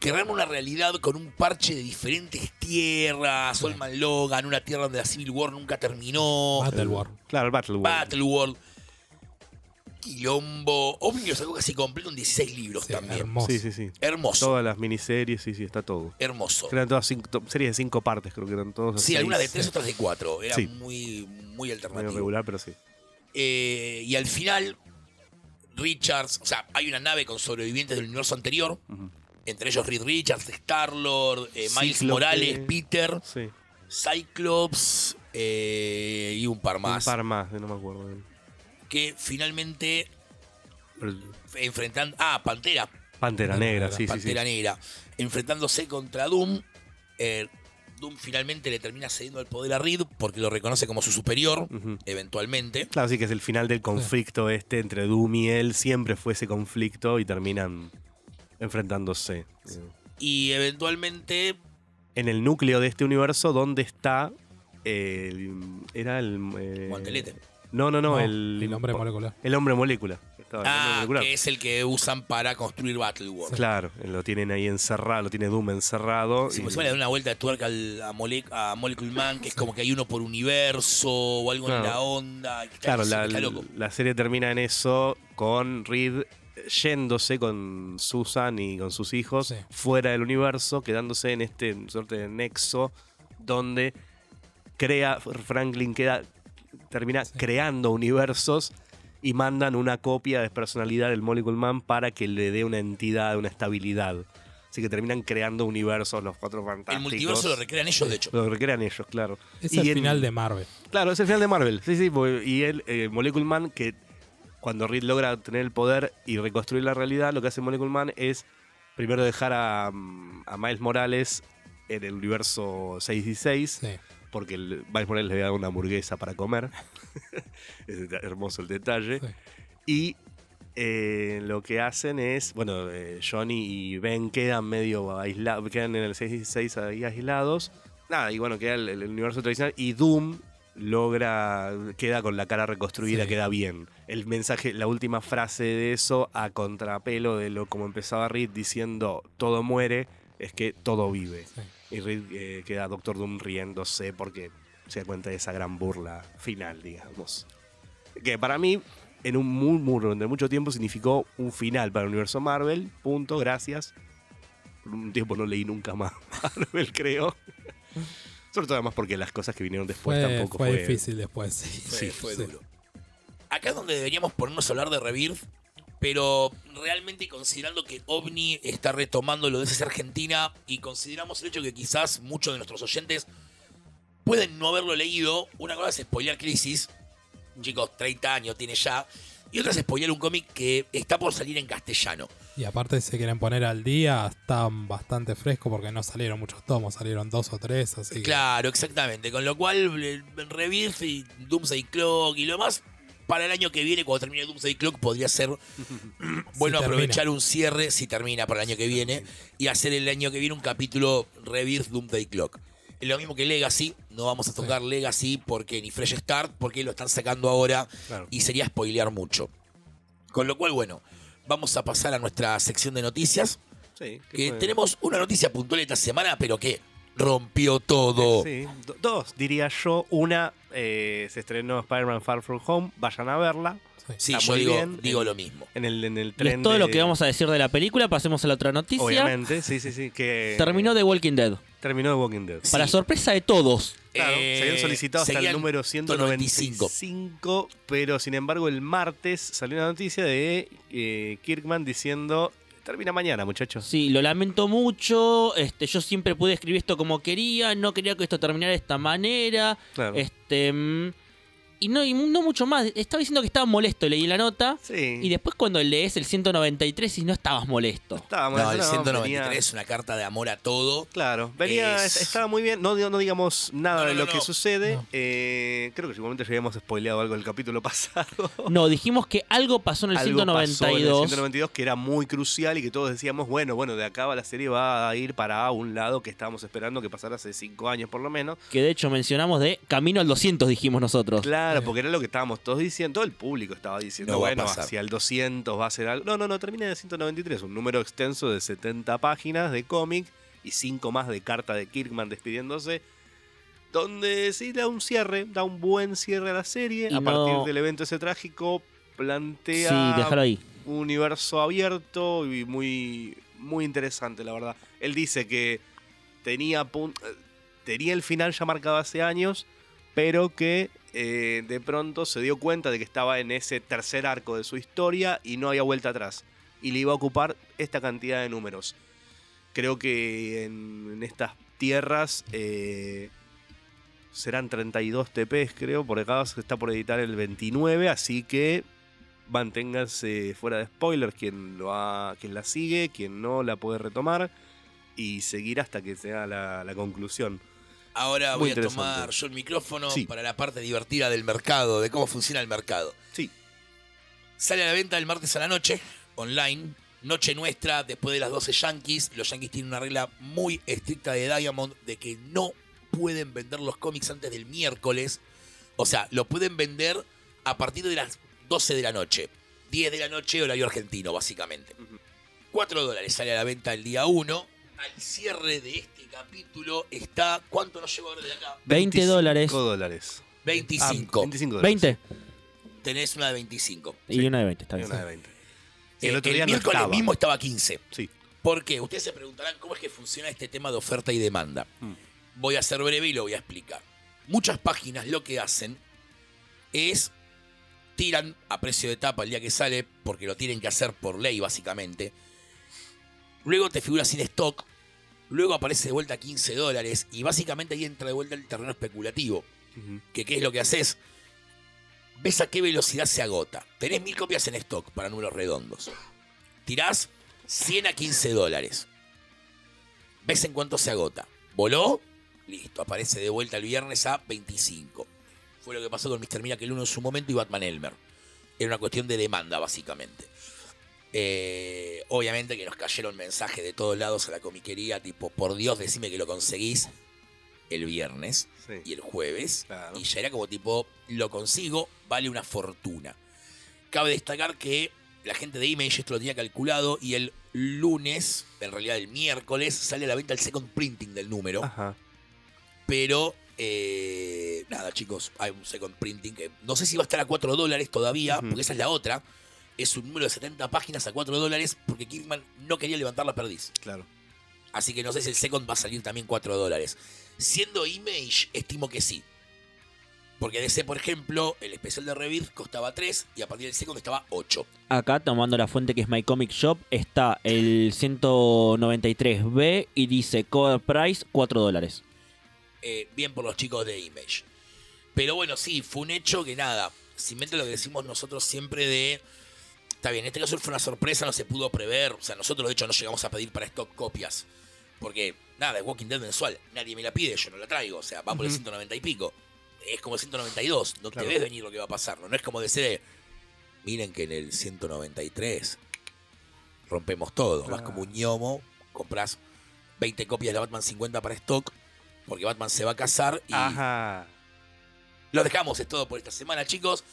Crearon una realidad con un parche de diferentes tierras. Solman Logan, una tierra donde la Civil War nunca terminó. Battle War. Claro, el Battle World. Battle World. Quilombo. Omni sacó casi completo en 16 libros Sí, también. hermoso. Sí, sí, sí. Hermoso. Todas las miniseries, sí, sí, está todo. Hermoso. Eran todas cinco- series de cinco partes, creo que eran todos. Sí, algunas de tres, otras de cuatro. Era Sí. muy, muy Medio alternativo. regular, pero sí. Eh, y al final, Richards, o sea, hay una nave con sobrevivientes del universo anterior, Ujú. Entre ellos Reed Richards, Star-Lord, eh, Miles Cíclope. Morales, Peter, Sí. Cyclops eh, y un par más. Un par más, no me acuerdo. bien. que finalmente Pero- enfrentando. Ah, Pantera. Pantera Pantera Negra, Negra, sí, sí, sí. Pantera Negra. Enfrentándose contra Doom. eh, Doom finalmente le termina cediendo el poder a Reed porque lo reconoce como su superior, eventualmente. Claro, sí que es el final del conflicto este entre Doom y él. Siempre fue ese conflicto y terminan enfrentándose. Y eventualmente. En el núcleo de este universo, ¿dónde está el- era el... eh, Guantelete. No, no, no, No, el... el hombre molecular. El hombre molécula. Estaba el hombre Ah, molecular. que es el que usan para construir Battleworld. Claro, lo tienen ahí encerrado, lo tiene Doom encerrado. Si y- me suena de una vuelta de tuerca al- a, Mole- a Molecule Man, que es como que hay uno por universo o algo en la onda. Claro, la, la serie termina en eso con Reed yéndose con Susan y con sus hijos Sí. fuera del universo, quedándose en este suerte de nexo donde crea Franklin queda termina Sí. creando universos y mandan una copia de personalidad del Molecule Man para que le dé una entidad, una estabilidad. Así que terminan creando universos los cuatro fantásticos. El multiverso lo recrean ellos, de hecho. Lo recrean ellos, claro. Es Y el en- final de Marvel. Claro, es el final de Marvel. Sí, sí. Y él, eh, Molecule Man, que cuando Reed logra tener el poder y reconstruir la realidad, lo que hace Molecule Man es primero dejar a, mm, a Miles Morales en el universo 616, Sí. porque el- Miles Morales le había dado una hamburguesa para comer. *laughs* es hermoso el detalle. Sí. Y eh, lo que hacen es, bueno, eh, Johnny y Ben quedan medio aislados, quedan en el 616 ahí aislados. Nada, y bueno, queda el, el universo tradicional. Y Doom logra, queda con la cara reconstruida, Sí. queda bien. El mensaje, la última frase de eso, a contrapelo de lo como empezaba Reed diciendo todo muere, es que todo vive. Sí. Y Reed eh, queda Doctor Doom riéndose porque se da cuenta de esa gran burla final, digamos. Que para mí, en un murmuro durante mucho tiempo, significó un final para el universo Marvel. Punto, gracias. Por un tiempo no leí nunca más *laughs* Marvel, creo. Sobre todo además porque las cosas que vinieron después Fue, tampoco fue fue... difícil después. Sí, Fue, Sí, fue sí. duro. Acá es donde deberíamos ponernos a hablar de Rebirth, pero realmente considerando que OVNI está retomando lo de esa Argentina y consideramos el hecho que quizás muchos de nuestros oyentes pueden no haberlo leído, una cosa es spoilear Crisis, chicos, 30 años tiene ya, y otra es spoilear un cómic que está por salir en castellano. Y aparte, si se quieren poner al día, están bastante frescos porque no salieron muchos tomos, salieron dos o tres. Así que- Claro, exactamente. Con lo cual, eh, Rebirth y Doomsday Clock y lo más, para el año que viene, cuando termine Doomsday Clock, podría ser *laughs* *clears throat* bueno Si aprovechar un cierre, si termina para el año que viene, y hacer el año que viene un capítulo Rebirth Doomsday Clock. Es lo mismo que Legacy, no vamos a tocar Legacy porque ni Fresh Start, porque lo están sacando ahora Claro. y sería spoilear mucho. Con lo cual, bueno, vamos a pasar a nuestra sección de noticias, Sí, ¿qué que tenemos una noticia puntual esta semana, pero que rompió todo. Sí, do- dos, diría yo. Una, eh, se estrenó Spider-Man Far From Home, vayan a verla. Sí. Sí, Está yo digo, bien. digo En- lo mismo. En el, en el Y tren es todo de- lo que vamos a decir de la película. Pasemos a la otra noticia. Obviamente, sí, sí, sí. Que Terminó The Walking Dead. Terminó The Walking Dead. Sí. Para sorpresa de todos. Claro, Eh, se habían solicitado hasta el seguían número 195. 195, pero sin embargo el martes salió una noticia de eh, Kirkman diciendo, termina mañana muchachos. Sí, lo lamento mucho. Este, yo siempre pude escribir esto como quería. No quería que esto terminara de esta manera. Claro. Este. mm, Y no, y no mucho más. Estaba diciendo que estaba molesto, leí la nota. Sí. Y después cuando lees el 193 y no estabas molesto. Estábamos- No, el no, 193 venía- es una carta de amor a todo. Claro, venía, Es- estaba muy bien, no, no digamos nada No, no, de no, lo que no. sucede. No. Eh, creo que seguramente ya habíamos spoileado algo del capítulo *laughs* pasado. No, dijimos que algo pasó en el Algo pasó en el 192. 192 que era muy crucial y que todos decíamos, bueno, bueno, de acá va la serie va a ir para un lado que estábamos esperando que pasara hace cinco años por lo menos. Que de hecho mencionamos de Camino al 200, dijimos nosotros. Claro, Sí. porque era lo que estábamos todos diciendo, todo el público estaba diciendo, No bueno, hacia el 200 va a ser algo. No, no, no, termina en el 193, un número extenso de 70 páginas de cómic y 5 más de carta de Kirkman despidiéndose. Donde sí da un cierre, da un buen cierre a la serie. Y a partir del evento ese trágico, plantea Sí, déjalo ahí. un universo abierto y muy, muy interesante, la verdad. Él dice que tenía, pun- eh, tenía el final ya marcado hace años, pero que eh, de pronto se dio cuenta de que estaba en ese tercer arco de su historia y no había vuelta atrás. Y le iba a ocupar esta cantidad de números. Creo que en, estas tierras eh, serán 32 TPs, creo, porque acá está por editar el 29, así que manténganse fuera de spoilers quien, lo ha, quien la sigue, quien no la puede retomar y seguir hasta que sea la, la conclusión. Ahora Muy voy a tomar yo el micrófono Sí. para la parte divertida del mercado, de cómo funciona el mercado. Sí. Sale a la venta el martes a la noche, online. Noche nuestra, después de las 12 Yankees. Los Yankees tienen una regla muy estricta de Diamond de que no pueden vender los cómics antes del miércoles. O sea, lo pueden vender a partir de las 12 de la noche. 10 de la noche, horario argentino, básicamente. 4 dólares sale a la venta el día 1. Al cierre de este capítulo está. ¿Cuánto nos lleva ahora de acá? 20 dólares. 25 dólares. 25. Ah, 25 dólares. 20 Tenés una de 25. y una de 20, está Y bien. una de 20. Y Eh, el el otro día no miércoles estaba. mismo estaba 15. Sí. ¿Por qué? Ustedes se preguntarán cómo es que funciona este tema de oferta y demanda. Mm. Voy a ser breve y lo voy a explicar. Muchas páginas lo que hacen es tiran a precio de tapa el día que sale, porque lo tienen que hacer por ley básicamente. Luego te figura sin stock, luego aparece de vuelta a 15 dólares y básicamente ahí entra de vuelta el terreno especulativo. Que qué es lo que haces. Ves a qué velocidad se agota. Tenés mil copias en stock para números redondos. Tirás 100 a 15 dólares. Ves en cuánto se agota. Voló, listo, aparece de vuelta el viernes a 25. Fue lo que pasó con Mr. Miracle 1 en su momento y Batman Elmer. Era una cuestión de demanda, básicamente. Eh, obviamente que nos cayeron mensajes de todos lados a la comiquería, tipo, por Dios, decime que lo conseguís el viernes Sí. y el jueves. Claro. Y ya era como tipo, lo consigo, vale una fortuna. Cabe destacar que la gente de Image esto lo tenía calculado y el lunes, en realidad el miércoles, sale a la venta el second printing del número. Ajá. Pero, eh, nada, chicos, hay un second printing que no sé si va a estar a 4 dólares todavía, porque esa es la otra. Es un número de 70 páginas a 4 dólares porque Kirkman no quería levantar la perdiz. Claro. Así que no sé si el second va a salir también 4 dólares. Siendo Image, estimo que sí. Porque DC, por ejemplo, el especial de Rebirth costaba 3 y a partir del second estaba 8. Acá, tomando la fuente que es My Comic Shop, está el 193B y dice cover price 4 dólares. Eh, bien por los chicos de Image. Pero bueno, sí, fue un hecho que nada. Simplemente lo que decimos nosotros siempre de. Está bien, en este caso fue una sorpresa, no se pudo prever. O sea, nosotros de hecho no llegamos a pedir para stock copias. Porque, nada, es Walking Dead mensual. Nadie me la pide, yo no la traigo. O sea, va por el Ujú. 190 y pico. Es como el 192. No Claro. te ves venir lo que va a pasar. No, No es como decir, de, miren que en el 193 rompemos todo. Vas Claro. como un ñomo, compras 20 copias de Batman 50 para stock. Porque Batman se va a casar y Ajá. lo dejamos, es todo por esta semana, chicos.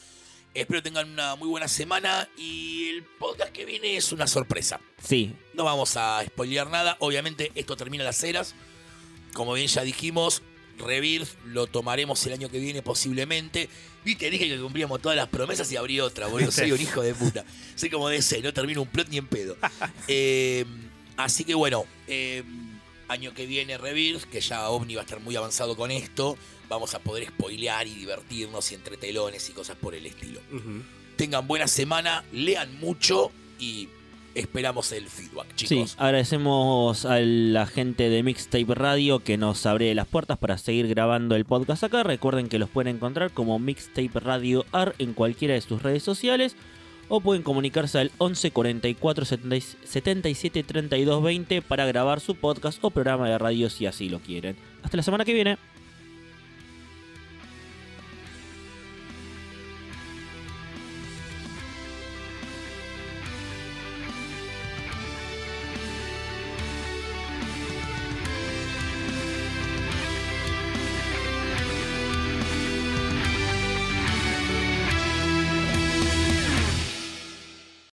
Espero tengan una muy buena semana y el podcast que viene es una sorpresa. Sí, No vamos a spoilear nada. Obviamente esto termina las eras. Como bien ya dijimos, Rebirth lo tomaremos el año que viene posiblemente. Viste, dije que cumplíamos todas las promesas y abrí otra, boludo. Soy un *laughs* hijo de puta. Soy como DC, no termino un plot ni en pedo. *laughs* Eh, así que bueno, eh, año que viene Rebirth, que ya OVNI va a estar muy avanzado con esto. Vamos a poder spoilear y divertirnos y entre telones y cosas por el estilo. Tengan buena semana, lean mucho y esperamos el feedback, sí. chicos. Agradecemos a la gente de Mixtape Radio que nos abre las puertas para seguir grabando el podcast acá. Recuerden que los pueden encontrar como Mixtape Radio AR en cualquiera de sus redes sociales. O pueden comunicarse al 11 44 70 77 32 20 para grabar su podcast o programa de radio si así lo quieren. Hasta la semana que viene.